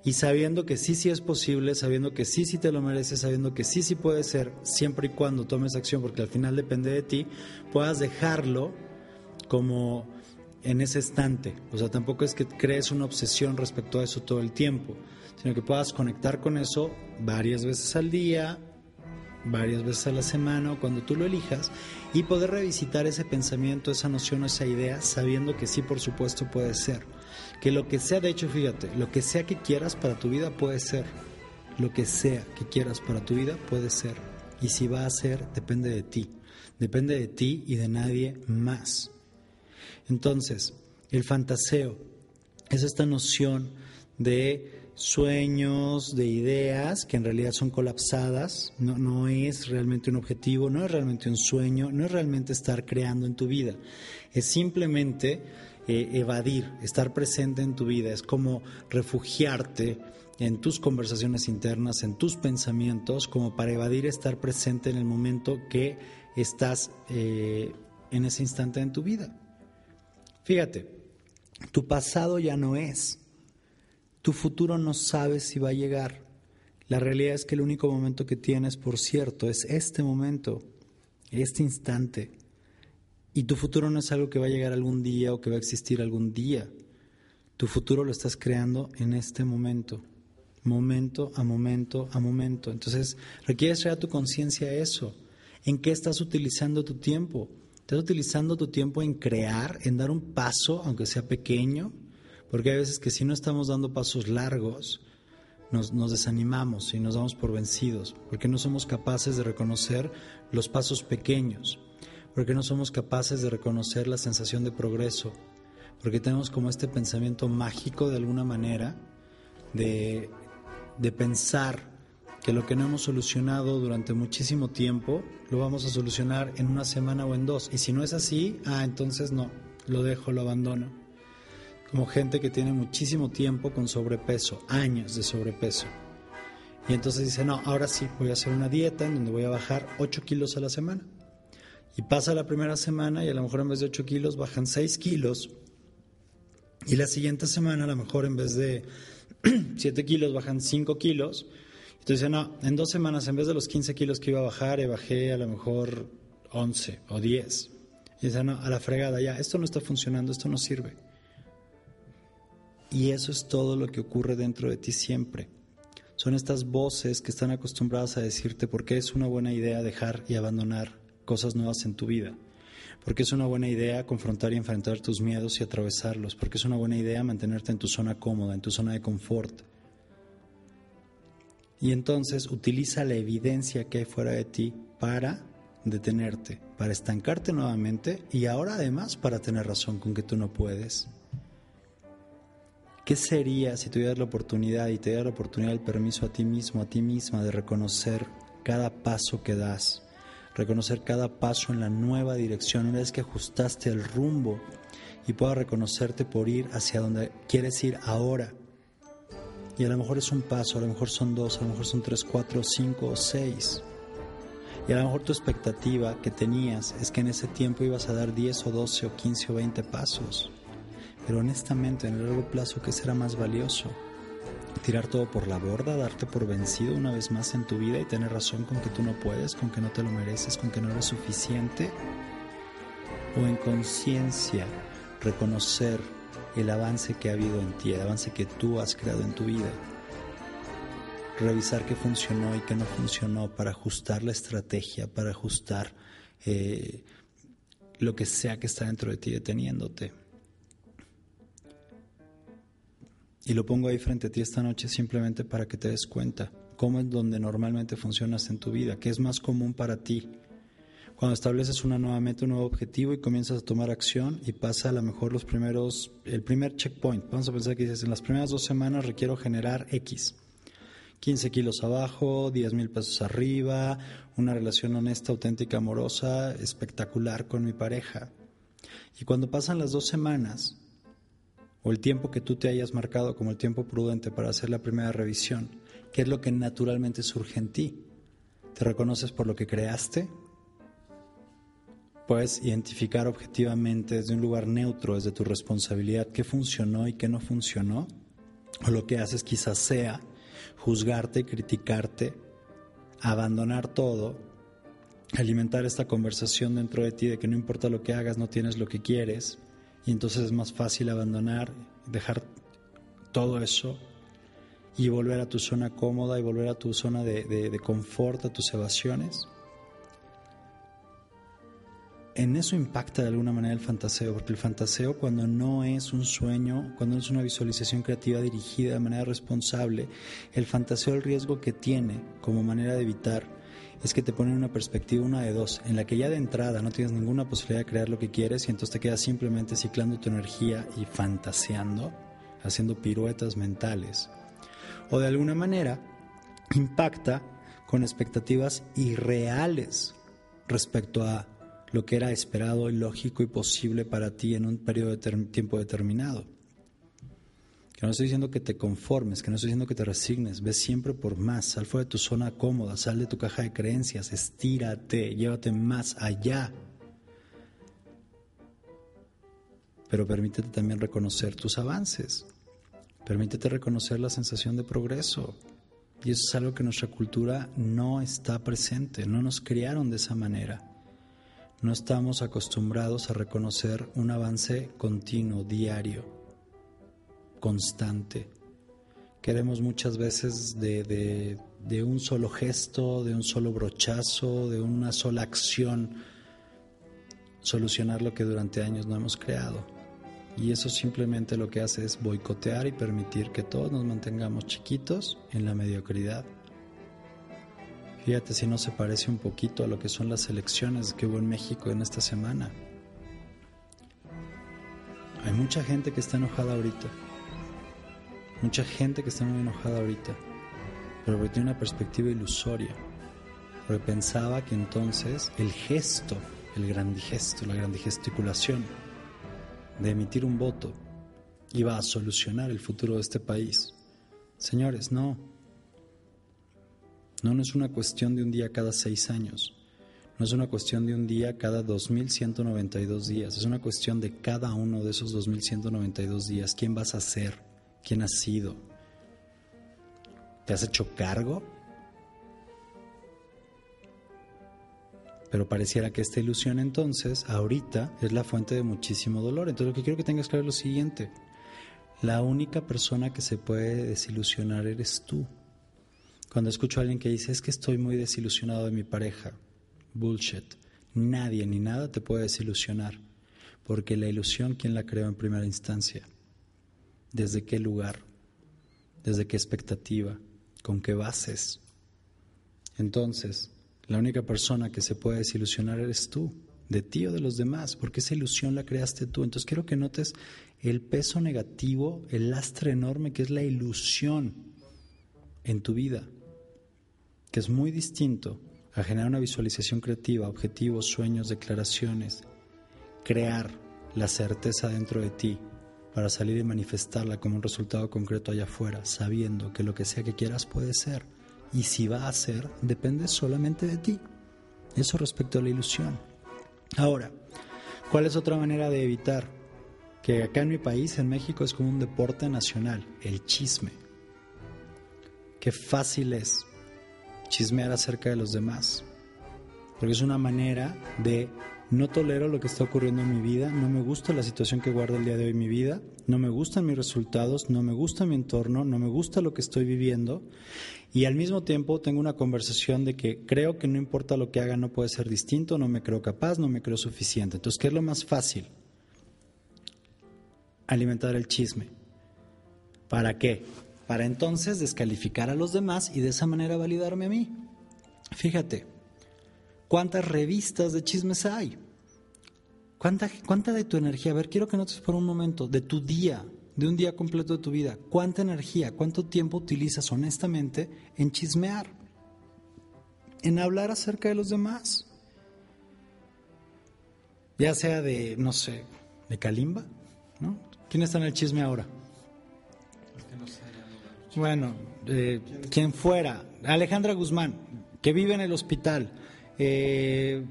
Speaker 2: y sabiendo que sí, sí es posible, sabiendo que sí, sí te lo mereces, sabiendo que sí, sí puede ser, siempre y cuando tomes acción, porque al final depende de ti, puedas dejarlo como en ese estante. O sea, tampoco es que crees una obsesión respecto a eso todo el tiempo, sino que puedas conectar con eso varias veces al día, varias veces a la semana o cuando tú lo elijas y poder revisitar ese pensamiento, esa noción, esa idea, sabiendo que sí, por supuesto, puede ser. Que lo que sea, de hecho, fíjate, lo que sea que quieras para tu vida puede ser. Lo que sea que quieras para tu vida puede ser. Y si va a ser, depende de ti. Depende de ti y de nadie más. Entonces, el fantaseo es esta noción de sueños, de ideas que en realidad son colapsadas, no, no, es realmente un objetivo, no es realmente un sueño, no es realmente estar creando en tu vida, es simplemente eh, evadir, estar presente en tu vida, es como refugiarte en tus conversaciones internas, en tus pensamientos, como para evadir estar presente en el momento que estás eh, en ese instante en tu vida. Fíjate, tu pasado ya no es, tu futuro no sabes si va a llegar. La realidad es que el único momento que tienes, por cierto, es este momento, este instante. Y tu futuro no es algo que va a llegar algún día o que va a existir algún día. Tu futuro lo estás creando en este momento, momento a momento a momento. Entonces, requieres traer a tu conciencia eso. ¿En qué estás utilizando tu tiempo? ¿Estás utilizando tu tiempo en crear, en dar un paso, aunque sea pequeño? Porque hay veces que si no estamos dando pasos largos, nos, desanimamos y nos damos por vencidos, porque no somos capaces de reconocer los pasos pequeños, porque no somos capaces de reconocer la sensación de progreso, porque tenemos como este pensamiento mágico de alguna manera de, de pensar que lo que no hemos solucionado durante muchísimo tiempo lo vamos a solucionar en una semana o en dos. Y si no es así, ah, entonces no, lo dejo, lo abandono como gente que tiene muchísimo tiempo con sobrepeso, años de sobrepeso. Y entonces dice, no, ahora sí, voy a hacer una dieta en donde voy a bajar 8 kilos a la semana. Y pasa la primera semana y a lo mejor en vez de 8 kilos bajan 6 kilos. Y la siguiente semana a lo mejor en vez de 7 kilos, bajan 5 kilos. Tú dices, no, en dos semanas, en vez de los 15 kilos que iba a bajar, eh, bajé a lo mejor 11 o 10. Y dices, no, a la fregada, ya, esto no está funcionando, esto no sirve. Y eso es todo lo que ocurre dentro de ti siempre. Son estas voces que están acostumbradas a decirte por qué es una buena idea dejar y abandonar cosas nuevas en tu vida. Porque es una buena idea confrontar y enfrentar tus miedos y atravesarlos. Porque es una buena idea mantenerte en tu zona cómoda, en tu zona de confort. Y entonces utiliza la evidencia que hay fuera de ti para detenerte, para estancarte nuevamente y ahora además para tener razón con que tú no puedes. ¿Qué sería si tuvieras la oportunidad y te dieras la oportunidad, el permiso a ti mismo, a ti misma de reconocer cada paso que das? reconocer cada paso en la nueva dirección, una vez que ajustaste el rumbo y puedas reconocerte por ir hacia donde quieres ir ahora. Y a lo mejor es un paso, a lo mejor son dos, a lo mejor son tres, cuatro, cinco o seis. Y a lo mejor tu expectativa que tenías es que en ese tiempo ibas a dar 10 o 12 o 15 o 20 pasos. Pero honestamente, en el largo plazo, ¿qué será más valioso? tirar todo por la borda, darte por vencido una vez más en tu vida y tener razón con que tú no puedes, con que no te lo mereces, con que no eres suficiente? ¿O en conciencia reconocer el avance que ha habido en ti, el avance que tú has creado en tu vida? Revisar qué funcionó y qué no funcionó para ajustar la estrategia, para ajustar eh, lo que sea que está dentro de ti deteniéndote. Y lo pongo ahí frente a ti esta noche simplemente para que te des cuenta cómo es donde normalmente funcionas en tu vida, qué es más común para ti. Cuando estableces una nueva meta, un nuevo objetivo y comienzas a tomar acción y pasa a lo mejor los primeros, el primer checkpoint. Vamos a pensar que dices, en las primeras dos semanas requiero generar X. 15 kilos abajo, 10 mil pesos arriba, una relación honesta, auténtica, amorosa, espectacular con mi pareja. Y cuando pasan las dos semanas, o el tiempo que tú te hayas marcado como el tiempo prudente para hacer la primera revisión, ¿qué es lo que naturalmente surge en ti? ¿Te reconoces por lo que creaste? Puedes identificar objetivamente desde un lugar neutro, desde tu responsabilidad, qué funcionó y qué no funcionó. O lo que haces quizás sea juzgarte, criticarte, abandonar todo, alimentar esta conversación dentro de ti de que no importa lo que hagas, no tienes lo que quieres, y entonces es más fácil abandonar, dejar todo eso y volver a tu zona cómoda y volver a tu zona de, confort, a tus evasiones. En eso impacta de alguna manera el fantaseo, porque el fantaseo cuando no es un sueño, cuando no es una visualización creativa dirigida de manera responsable, el fantaseo el riesgo que tiene como manera de evitar es que te ponen una perspectiva una de dos, en la que ya de entrada no tienes ninguna posibilidad de crear lo que quieres y entonces te quedas simplemente ciclando tu energía y fantaseando, haciendo piruetas mentales. O de alguna manera impacta con expectativas irreales respecto a lo que era esperado, lógico y posible para ti en un periodo de tiempo determinado. Que no estoy diciendo que te conformes, que no estoy diciendo que te resignes, ve siempre por más, sal fuera de tu zona cómoda, sal de tu caja de creencias, estírate, llévate más allá. Pero permítete también reconocer tus avances, permítete reconocer la sensación de progreso. Y eso es algo que nuestra cultura no está presente, no nos criaron de esa manera. No estamos acostumbrados a reconocer un avance continuo, diario constante. Queremos muchas veces de, de, un solo gesto, de un solo brochazo, de una sola acción, solucionar lo que durante años no hemos creado. Y eso simplemente lo que hace es boicotear y permitir que todos nos mantengamos chiquitos en la mediocridad. Fíjate si no se parece un poquito a lo que son las elecciones que hubo en México en esta semana. Hay mucha gente que está enojada ahorita Mucha gente que está muy enojada ahorita, pero porque tiene una perspectiva ilusoria, porque pensaba que entonces el gesto, el gran gesto, la gran gesticulación de emitir un voto iba a solucionar el futuro de este país. Señores, no. No, no es una cuestión de un día cada seis años. No es una cuestión de un día cada 2.192 días. Es una cuestión de cada uno de esos 2.192 días. ¿Quién vas a ser? Quién has sido, ¿Te has hecho cargo? Pero pareciera que esta ilusión entonces, ahorita, es la fuente de muchísimo dolor. Entonces lo que quiero que tengas claro es lo siguiente. La única persona que se puede desilusionar eres tú. Cuando escucho a alguien que dice, es que estoy muy desilusionado de mi pareja, bullshit. Nadie ni nada te puede desilusionar, porque la ilusión, ¿quién la creó en primera instancia? ¿Desde qué lugar? ¿Desde qué expectativa? ¿Con qué bases? Entonces, la única persona que se puede desilusionar eres tú, de ti o de los demás, porque esa ilusión la creaste tú. Entonces quiero que notes el peso negativo, el lastre enorme que es la ilusión en tu vida, que es muy distinto a generar una visualización creativa, objetivos, sueños, declaraciones, crear la certeza dentro de ti para salir y manifestarla como un resultado concreto allá afuera, sabiendo que lo que sea que quieras puede ser. Y si va a ser, depende solamente de ti. Eso respecto a la ilusión. Ahora, ¿cuál es otra manera de evitar que acá en mi país, en México, es como un deporte nacional, el chisme. Qué fácil es chismear acerca de los demás, porque es una manera de no tolero lo que está ocurriendo en mi vida, no me gusta la situación que guarda el día de hoy mi vida, no me gustan mis resultados, no me gusta mi entorno, no me gusta lo que estoy viviendo y al mismo tiempo tengo una conversación de que creo que no importa lo que haga no puede ser distinto, no me creo capaz, no me creo suficiente. Entonces, ¿qué es lo más fácil? alimentar el chisme. ¿Para qué? Para entonces descalificar a los demás y de esa manera validarme a mí. Fíjate, ¿cuántas revistas de chismes hay? ¿Cuánta, ¿Cuánta de tu energía? A ver, quiero que notes por un momento, de tu día, de un día completo de tu vida, ¿cuánta energía, cuánto tiempo utilizas honestamente en chismear? En hablar acerca de los demás. Ya sea de, no sé, de Kalimba, ¿no? ¿Quién está en el chisme ahora? Bueno, eh, quien fuera. Alejandra Guzmán, que vive en el hospital. Eh,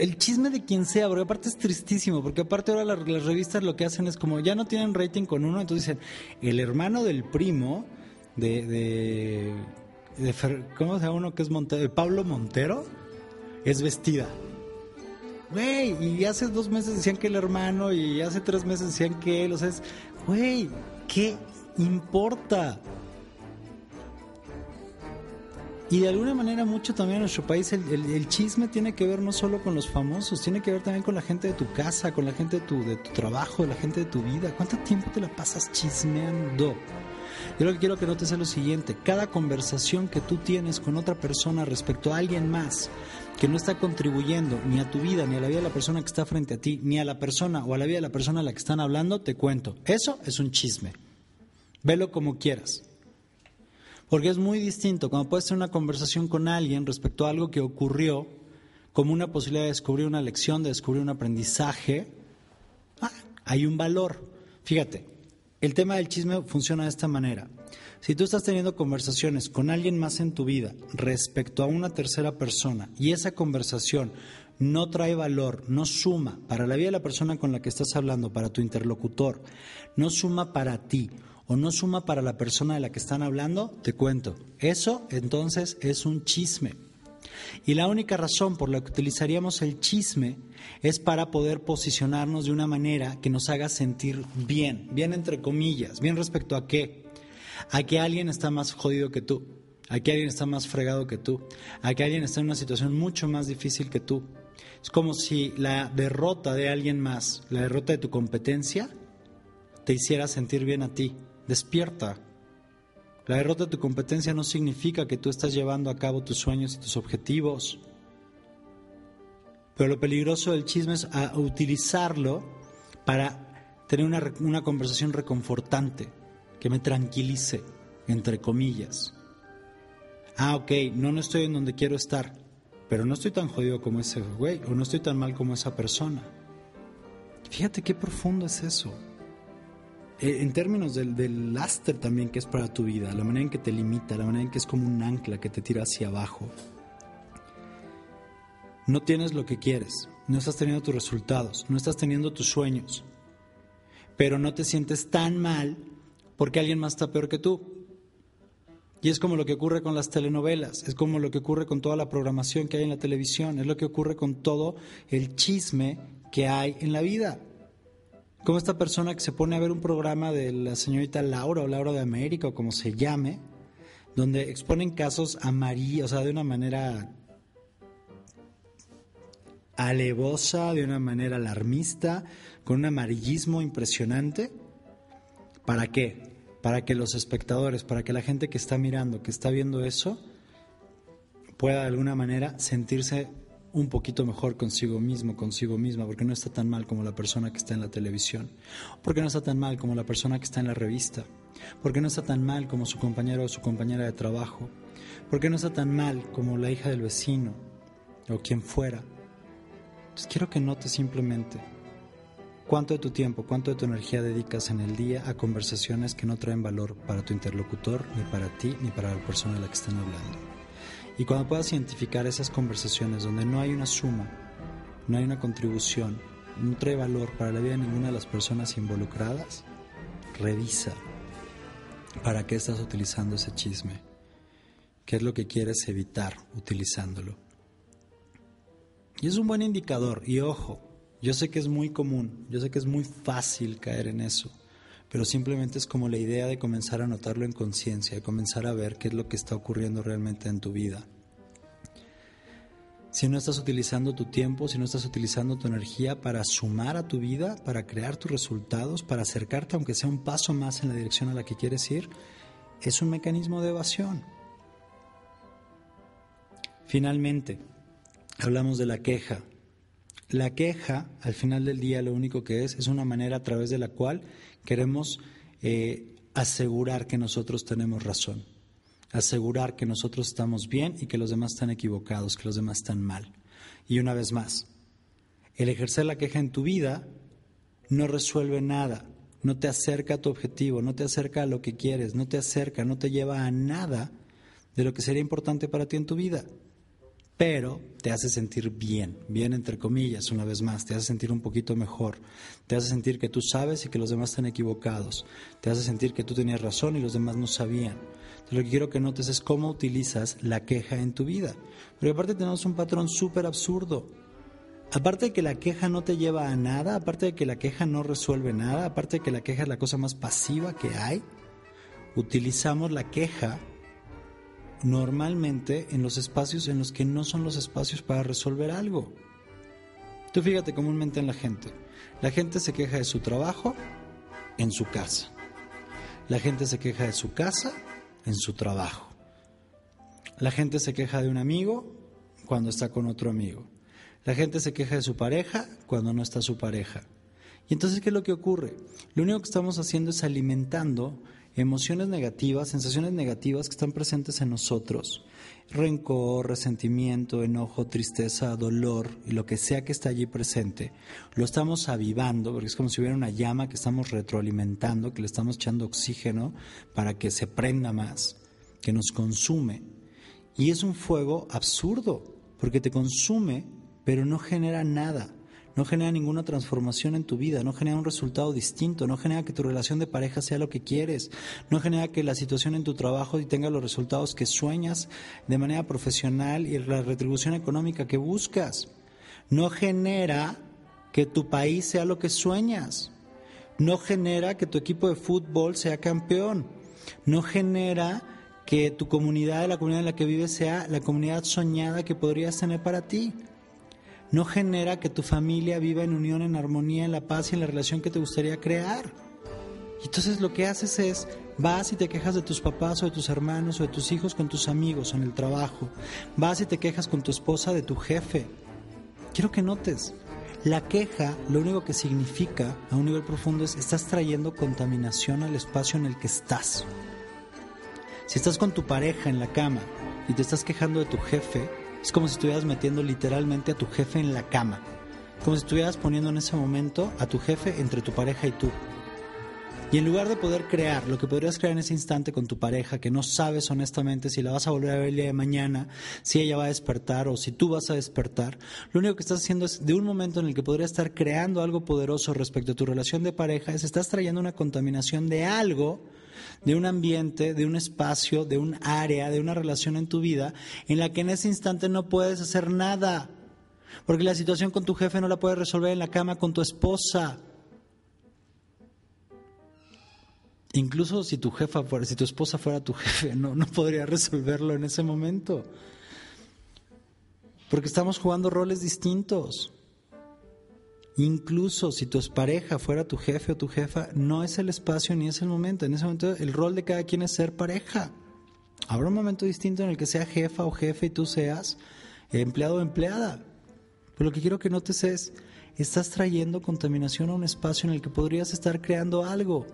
Speaker 2: el chisme de quien sea, porque aparte es tristísimo, porque aparte ahora las, revistas lo que hacen es como ya no tienen rating con uno, entonces dicen, el hermano del primo de, de, ¿cómo se llama uno que es Montero? Pablo Montero, es vestida. Güey, y hace dos meses decían que el hermano, y hace tres meses decían que él, o sea, es, güey, ¿qué importa? Y de alguna manera mucho también en nuestro país el, chisme tiene que ver no solo con los famosos, tiene que ver también con la gente de tu casa, con la gente de tu, de trabajo, la gente de tu vida. ¿Cuánto tiempo te la pasas chismeando? Yo lo que quiero que notes es lo siguiente, cada conversación que tú tienes con otra persona respecto a alguien más, que no está contribuyendo ni a tu vida, ni a la vida de la persona que está frente a ti, ni a la persona o a la vida de la persona a la que están hablando, te cuento. Eso es un chisme. Velo como quieras. Porque es muy distinto cuando puedes tener una conversación con alguien respecto a algo que ocurrió, como una posibilidad de descubrir una lección, de descubrir un aprendizaje. Ah, hay un valor. Fíjate, el tema del chisme funciona de esta manera. Si tú estás teniendo conversaciones con alguien más en tu vida respecto a una tercera persona y esa conversación no trae valor, no suma para la vida de la persona con la que estás hablando, para tu interlocutor, no suma para ti o no suma para la persona de la que están hablando, te cuento, eso entonces es un chisme. Y la única razón por la que utilizaríamos el chisme es para poder posicionarnos de una manera que nos haga sentir bien, bien entre comillas, bien respecto a qué, a que alguien está más jodido que tú, a que alguien está más fregado que tú, a que alguien está en una situación mucho más difícil que tú. Es como si la derrota de alguien más, la derrota de tu competencia, te hiciera sentir bien a ti. Despierta. La derrota de tu competencia no significa que tú estás llevando a cabo tus sueños y tus objetivos. Pero lo peligroso del chisme es utilizarlo para tener una, una conversación reconfortante que me tranquilice, entre comillas. Ah, ok, no, no estoy en donde quiero estar, pero no estoy tan jodido como ese güey, o no estoy tan mal como esa persona. Fíjate qué profundo es eso. E, en términos del, del lastre también que es para tu vida, la manera en que te limita, la manera en que es como un ancla que te tira hacia abajo. No tienes lo que quieres, no estás teniendo tus resultados, no estás teniendo tus sueños, pero no te sientes tan mal porque alguien más está peor que tú. Y es como lo que ocurre con las telenovelas, es como lo que ocurre con toda la programación que hay en la televisión, es lo que ocurre con todo el chisme que hay en la vida. Como esta persona que se pone a ver un programa de la señorita Laura o Laura de América o como se llame, donde exponen casos amarillos, o sea, de una manera alevosa, de una manera alarmista, con un amarillismo impresionante. ¿Para qué? Para que los espectadores, para que la gente que está mirando, que está viendo eso, pueda de alguna manera sentirse un poquito mejor consigo mismo, consigo misma, porque no está tan mal como la persona que está en la televisión, porque no está tan mal como la persona que está en la revista, porque no está tan mal como su compañero o su compañera de trabajo, porque no está tan mal como la hija del vecino o quien fuera. Entonces quiero que notes simplemente cuánto de tu tiempo, cuánto de tu energía dedicas en el día a conversaciones que no traen valor para tu interlocutor, ni para ti, ni para la persona de la que están hablando. Y cuando puedas identificar esas conversaciones donde no hay una suma, no hay una contribución, no trae valor para la vida de ninguna de las personas involucradas, revisa para qué estás utilizando ese chisme, qué es lo que quieres evitar utilizándolo. Y es un buen indicador, y ojo, yo sé que es muy común, yo sé que es muy fácil caer en eso, pero simplemente es como la idea de comenzar a notarlo en conciencia, de comenzar a ver qué es lo que está ocurriendo realmente en tu vida. Si no estás utilizando tu tiempo, si no estás utilizando tu energía para sumar a tu vida, para crear tus resultados, para acercarte aunque sea un paso más en la dirección a la que quieres ir, es un mecanismo de evasión. Finalmente, hablamos de la queja. La queja, al final del día, lo único que es, es una manera a través de la cual queremos eh, asegurar que nosotros tenemos razón, asegurar que nosotros estamos bien y que los demás están equivocados, que los demás están mal. Y una vez más, el ejercer la queja en tu vida no resuelve nada, no te acerca a tu objetivo, no te acerca a lo que quieres, no te acerca, no te lleva a nada de lo que sería importante para ti en tu vida pero te hace sentir bien, bien entre comillas, una vez más, te hace sentir un poquito mejor, te hace sentir que tú sabes y que los demás están equivocados, te hace sentir que tú tenías razón y los demás no sabían. Entonces, lo que quiero que notes es cómo utilizas la queja en tu vida. Pero aparte tenemos un patrón súper absurdo. Aparte de que la queja no te lleva a nada, aparte de que la queja no resuelve nada, aparte de que la queja es la cosa más pasiva que hay, utilizamos la queja normalmente en los espacios en los que no son los espacios para resolver algo. Tú fíjate comúnmente en la gente. La gente se queja de su trabajo en su casa. La gente se queja de su casa en su trabajo. La gente se queja de un amigo cuando está con otro amigo. La gente se queja de su pareja cuando no está su pareja. Y entonces, ¿qué es lo que ocurre? Lo único que estamos haciendo es alimentando emociones negativas, sensaciones negativas que están presentes en nosotros, rencor, resentimiento, enojo, tristeza, dolor y lo que sea que está allí presente, lo estamos avivando, porque es como si hubiera una llama que estamos retroalimentando, que le estamos echando oxígeno para que se prenda más, que nos consume. Y es un fuego absurdo, porque te consume, pero no genera nada no genera ninguna transformación en tu vida, no genera un resultado distinto, no genera que tu relación de pareja sea lo que quieres, no genera que la situación en tu trabajo tenga los resultados que sueñas de manera profesional y la retribución económica que buscas. No genera que tu país sea lo que sueñas. No genera que tu equipo de fútbol sea campeón. No genera que tu comunidad, la comunidad en la que vives, sea la comunidad soñada que podrías tener para ti no genera que tu familia viva en unión, en armonía, en la paz y en la relación que te gustaría crear. Entonces lo que haces es, vas y te quejas de tus papás o de tus hermanos o de tus hijos con tus amigos en el trabajo. Vas y te quejas con tu esposa de tu jefe. Quiero que notes, la queja lo único que significa a un nivel profundo es estás trayendo contaminación al espacio en el que estás. Si estás con tu pareja en la cama y te estás quejando de tu jefe, es como si estuvieras metiendo literalmente a tu jefe en la cama. Como si estuvieras poniendo en ese momento a tu jefe entre tu pareja y tú. Y en lugar de poder crear lo que podrías crear en ese instante con tu pareja, que no sabes honestamente si la vas a volver a ver el día de mañana, si ella va a despertar o si tú vas a despertar, lo único que estás haciendo es, de un momento en el que podrías estar creando algo poderoso respecto a tu relación de pareja, es estás trayendo una contaminación de algo de un ambiente, de un espacio, de un área, de una relación en tu vida en la que en ese instante no puedes hacer nada. Porque la situación con tu jefe no la puedes resolver en la cama con tu esposa. Incluso si tu jefa fuera, si tu esposa fuera tu jefe, no, no podría resolverlo en ese momento. Porque estamos jugando roles distintos. Incluso si tu pareja fuera tu jefe o tu jefa, no es el espacio ni es el momento. En ese momento el rol de cada quien es ser pareja. Habrá un momento distinto en el que sea jefa o jefe y tú seas empleado o empleada. Pero lo que quiero que notes es, estás trayendo contaminación a un espacio en el que podrías estar creando algo.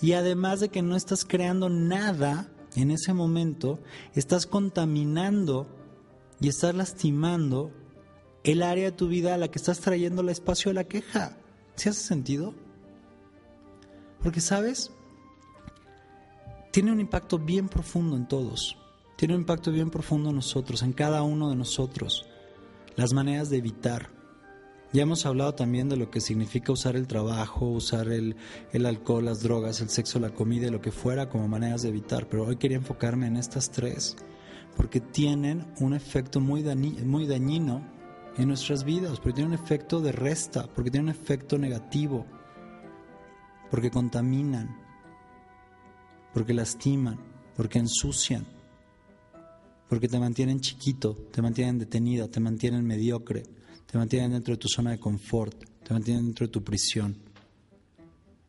Speaker 2: Y además de que no estás creando nada en ese momento, estás contaminando y estás lastimando el área de tu vida a la que estás trayendo el espacio de la queja. ¿Se hace sentido? Porque, ¿sabes? Tiene un impacto bien profundo en todos. Tiene un impacto bien profundo en nosotros, en cada uno de nosotros. Las maneras de evitar. Ya hemos hablado también de lo que significa usar el trabajo, usar el, el alcohol, las drogas, el sexo, la comida y lo que fuera como maneras de evitar. Pero hoy quería enfocarme en estas tres porque tienen un efecto muy, muy dañino en nuestras vidas, porque tienen un efecto de resta, porque tienen un efecto negativo, porque contaminan, porque lastiman, porque ensucian, porque te mantienen chiquito, te mantienen detenida, te mantienen mediocre, te mantienen dentro de tu zona de confort, te mantienen dentro de tu prisión.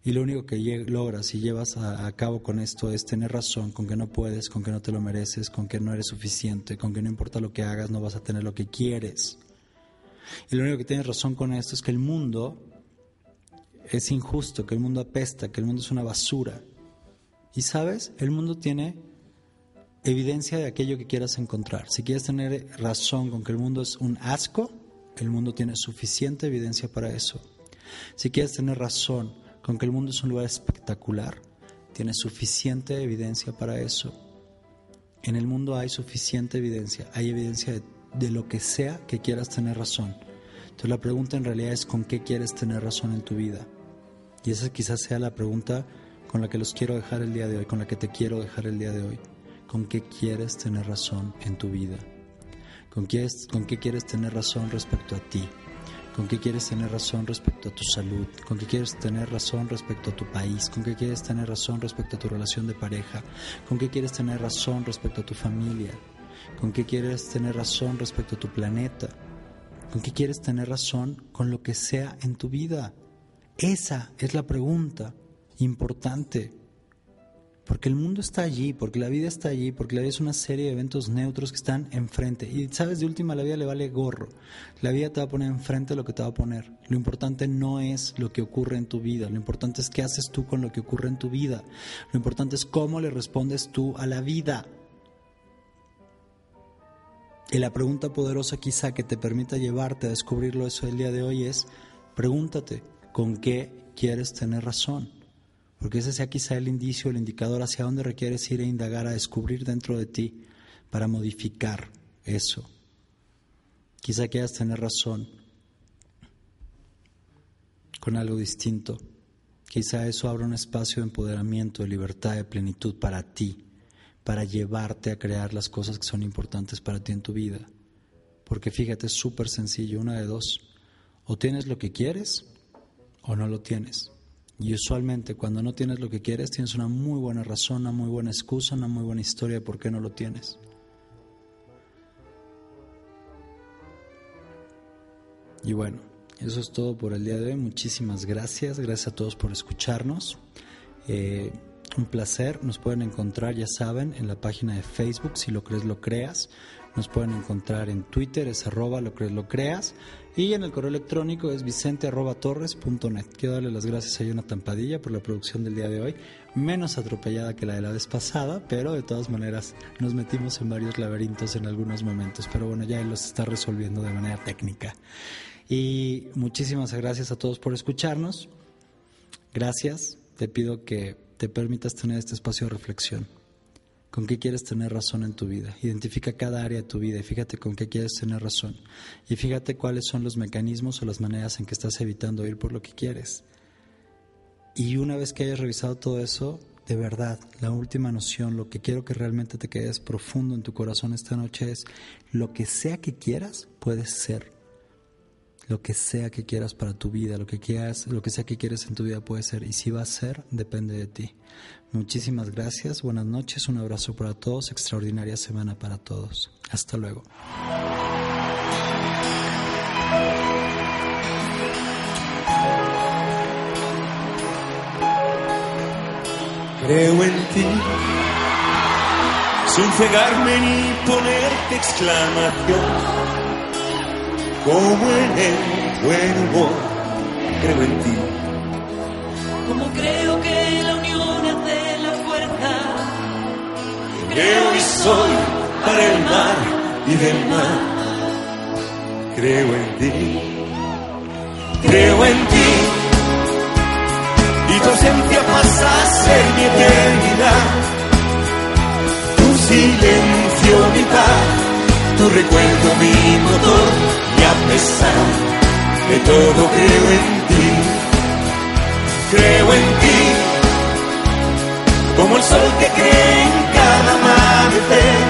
Speaker 2: Y lo único que logras y llevas a, cabo con esto es tener razón, con que no puedes, con que no te lo mereces, con que no eres suficiente, con que no importa lo que hagas, no vas a tener lo que quieres. Y lo único que tienes razón con esto es que el mundo es injusto, que el mundo apesta, que el mundo es una basura. Y sabes, el mundo tiene evidencia de aquello que quieras encontrar. Si quieres tener razón con que el mundo es un asco, el mundo tiene suficiente evidencia para eso. Si quieres tener razón con que el mundo es un lugar espectacular, tiene suficiente evidencia para eso. En el mundo hay suficiente evidencia, hay evidencia de de lo que sea que quieras tener razón. Entonces la pregunta en realidad es con qué quieres tener razón en tu vida. Y esa quizás sea la pregunta con la que los quiero dejar el día de hoy, con la que te quiero dejar el día de hoy. ¿Con qué quieres tener razón en tu vida? ¿Con qué, con qué quieres tener razón respecto a ti? ¿Con qué quieres tener razón respecto a tu salud? ¿Con qué quieres tener razón respecto a tu país? ¿Con qué quieres tener razón respecto a tu relación de pareja? ¿Con qué quieres tener razón respecto a tu familia? ¿Con qué quieres tener razón respecto a tu planeta? ¿Con qué quieres tener razón con lo que sea en tu vida? Esa es la pregunta importante. Porque el mundo está allí, porque la vida está allí, porque la vida es una serie de eventos neutros que están enfrente. Y sabes, de última, la vida le vale gorro. La vida te va a poner enfrente lo que te va a poner. Lo importante no es lo que ocurre en tu vida, lo importante es qué haces tú con lo que ocurre en tu vida. Lo importante es cómo le respondes tú a la vida. Y la pregunta poderosa quizá que te permita llevarte a descubrirlo eso el día de hoy es, pregúntate, ¿con qué quieres tener razón? Porque ese sea quizá el indicio, el indicador hacia dónde requieres ir a indagar, a descubrir dentro de ti para modificar eso. Quizá quieras tener razón con algo distinto. Quizá eso abra un espacio de empoderamiento, de libertad, de plenitud para ti para llevarte a crear las cosas que son importantes para ti en tu vida. Porque fíjate, es súper sencillo, una de dos. O tienes lo que quieres o no lo tienes. Y usualmente cuando no tienes lo que quieres tienes una muy buena razón, una muy buena excusa, una muy buena historia de por qué no lo tienes. Y bueno, eso es todo por el día de hoy. Muchísimas gracias. Gracias a todos por escucharnos. Eh, un placer. Nos pueden encontrar, ya saben, en la página de Facebook, si lo crees, lo creas. Nos pueden encontrar en Twitter, es arroba lo crees, lo creas. Y en el correo electrónico es vicente arroba torres punto net. Quiero darle las gracias a Jonathan Padilla por la producción del día de hoy. Menos atropellada que la de la vez pasada, pero de todas maneras nos metimos en varios laberintos en algunos momentos. Pero bueno, ya él los está resolviendo de manera técnica. Y muchísimas gracias a todos por escucharnos. Gracias. Te pido que te permitas tener este espacio de reflexión. ¿Con qué quieres tener razón en tu vida? Identifica cada área de tu vida y fíjate con qué quieres tener razón. Y fíjate cuáles son los mecanismos o las maneras en que estás evitando ir por lo que quieres. Y una vez que hayas revisado todo eso, de verdad, la última noción, lo que quiero que realmente te quedes profundo en tu corazón esta noche es, lo que sea que quieras, puedes ser. Lo que sea que quieras para tu vida, lo que quieras, lo que sea que quieres en tu vida puede ser. Y si va a ser, depende de ti. Muchísimas gracias, buenas noches, un abrazo para todos, extraordinaria semana para todos. Hasta luego.
Speaker 3: creo en ti, sin cegarme ni ponerte exclamación, como en el buen humor, creo en ti.
Speaker 4: Como creo que la unión hace la fuerza,
Speaker 3: creo y soy para el mar y del mar, creo en ti, creo en ti y tu ausencia pasa a ser mi eternidad. Tu silencio mi paz, tu recuerdo mi motor a pesar de todo creo en ti, creo en ti, como el sol que cree en cada amanecer,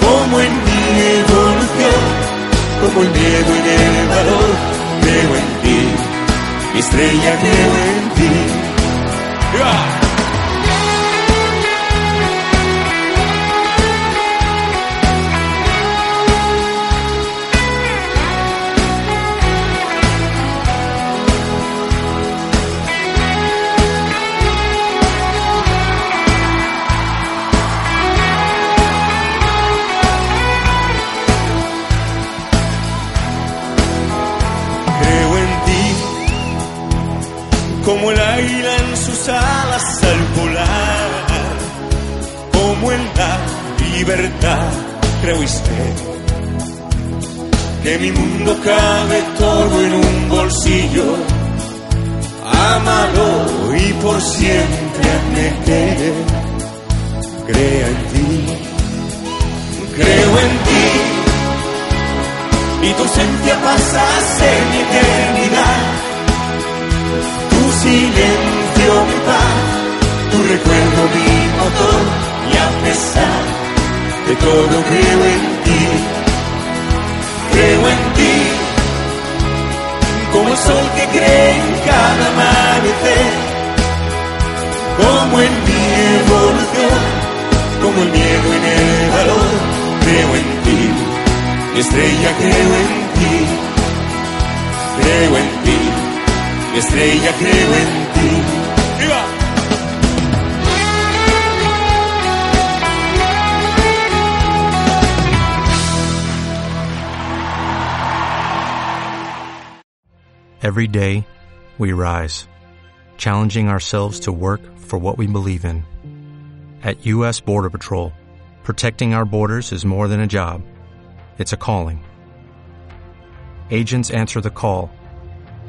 Speaker 3: como en mi evolución, como el miedo en el valor, creo en ti. Mi estrella creo en ti. Como el águila en sus alas al volar, como en la libertad, creo sé que mi mundo cabe todo en un bolsillo. Amalo y por siempre admite, crea en ti, creo en ti. Y tu ausencia pasa a ser mi eternidad silencio mi paz, tu recuerdo mi motor y a pesar de todo creo en ti, creo en ti, como el sol que cree en cada amanecer, como en mi evolución, como el miedo en el valor, creo en ti, estrella creo en ti, creo en ti estrella creo en ti. ¡Viva!
Speaker 5: Every day, we rise, challenging ourselves to work for what we believe in. At U.S. Border Patrol, protecting our borders is more than a job, it's a calling. Agents answer the call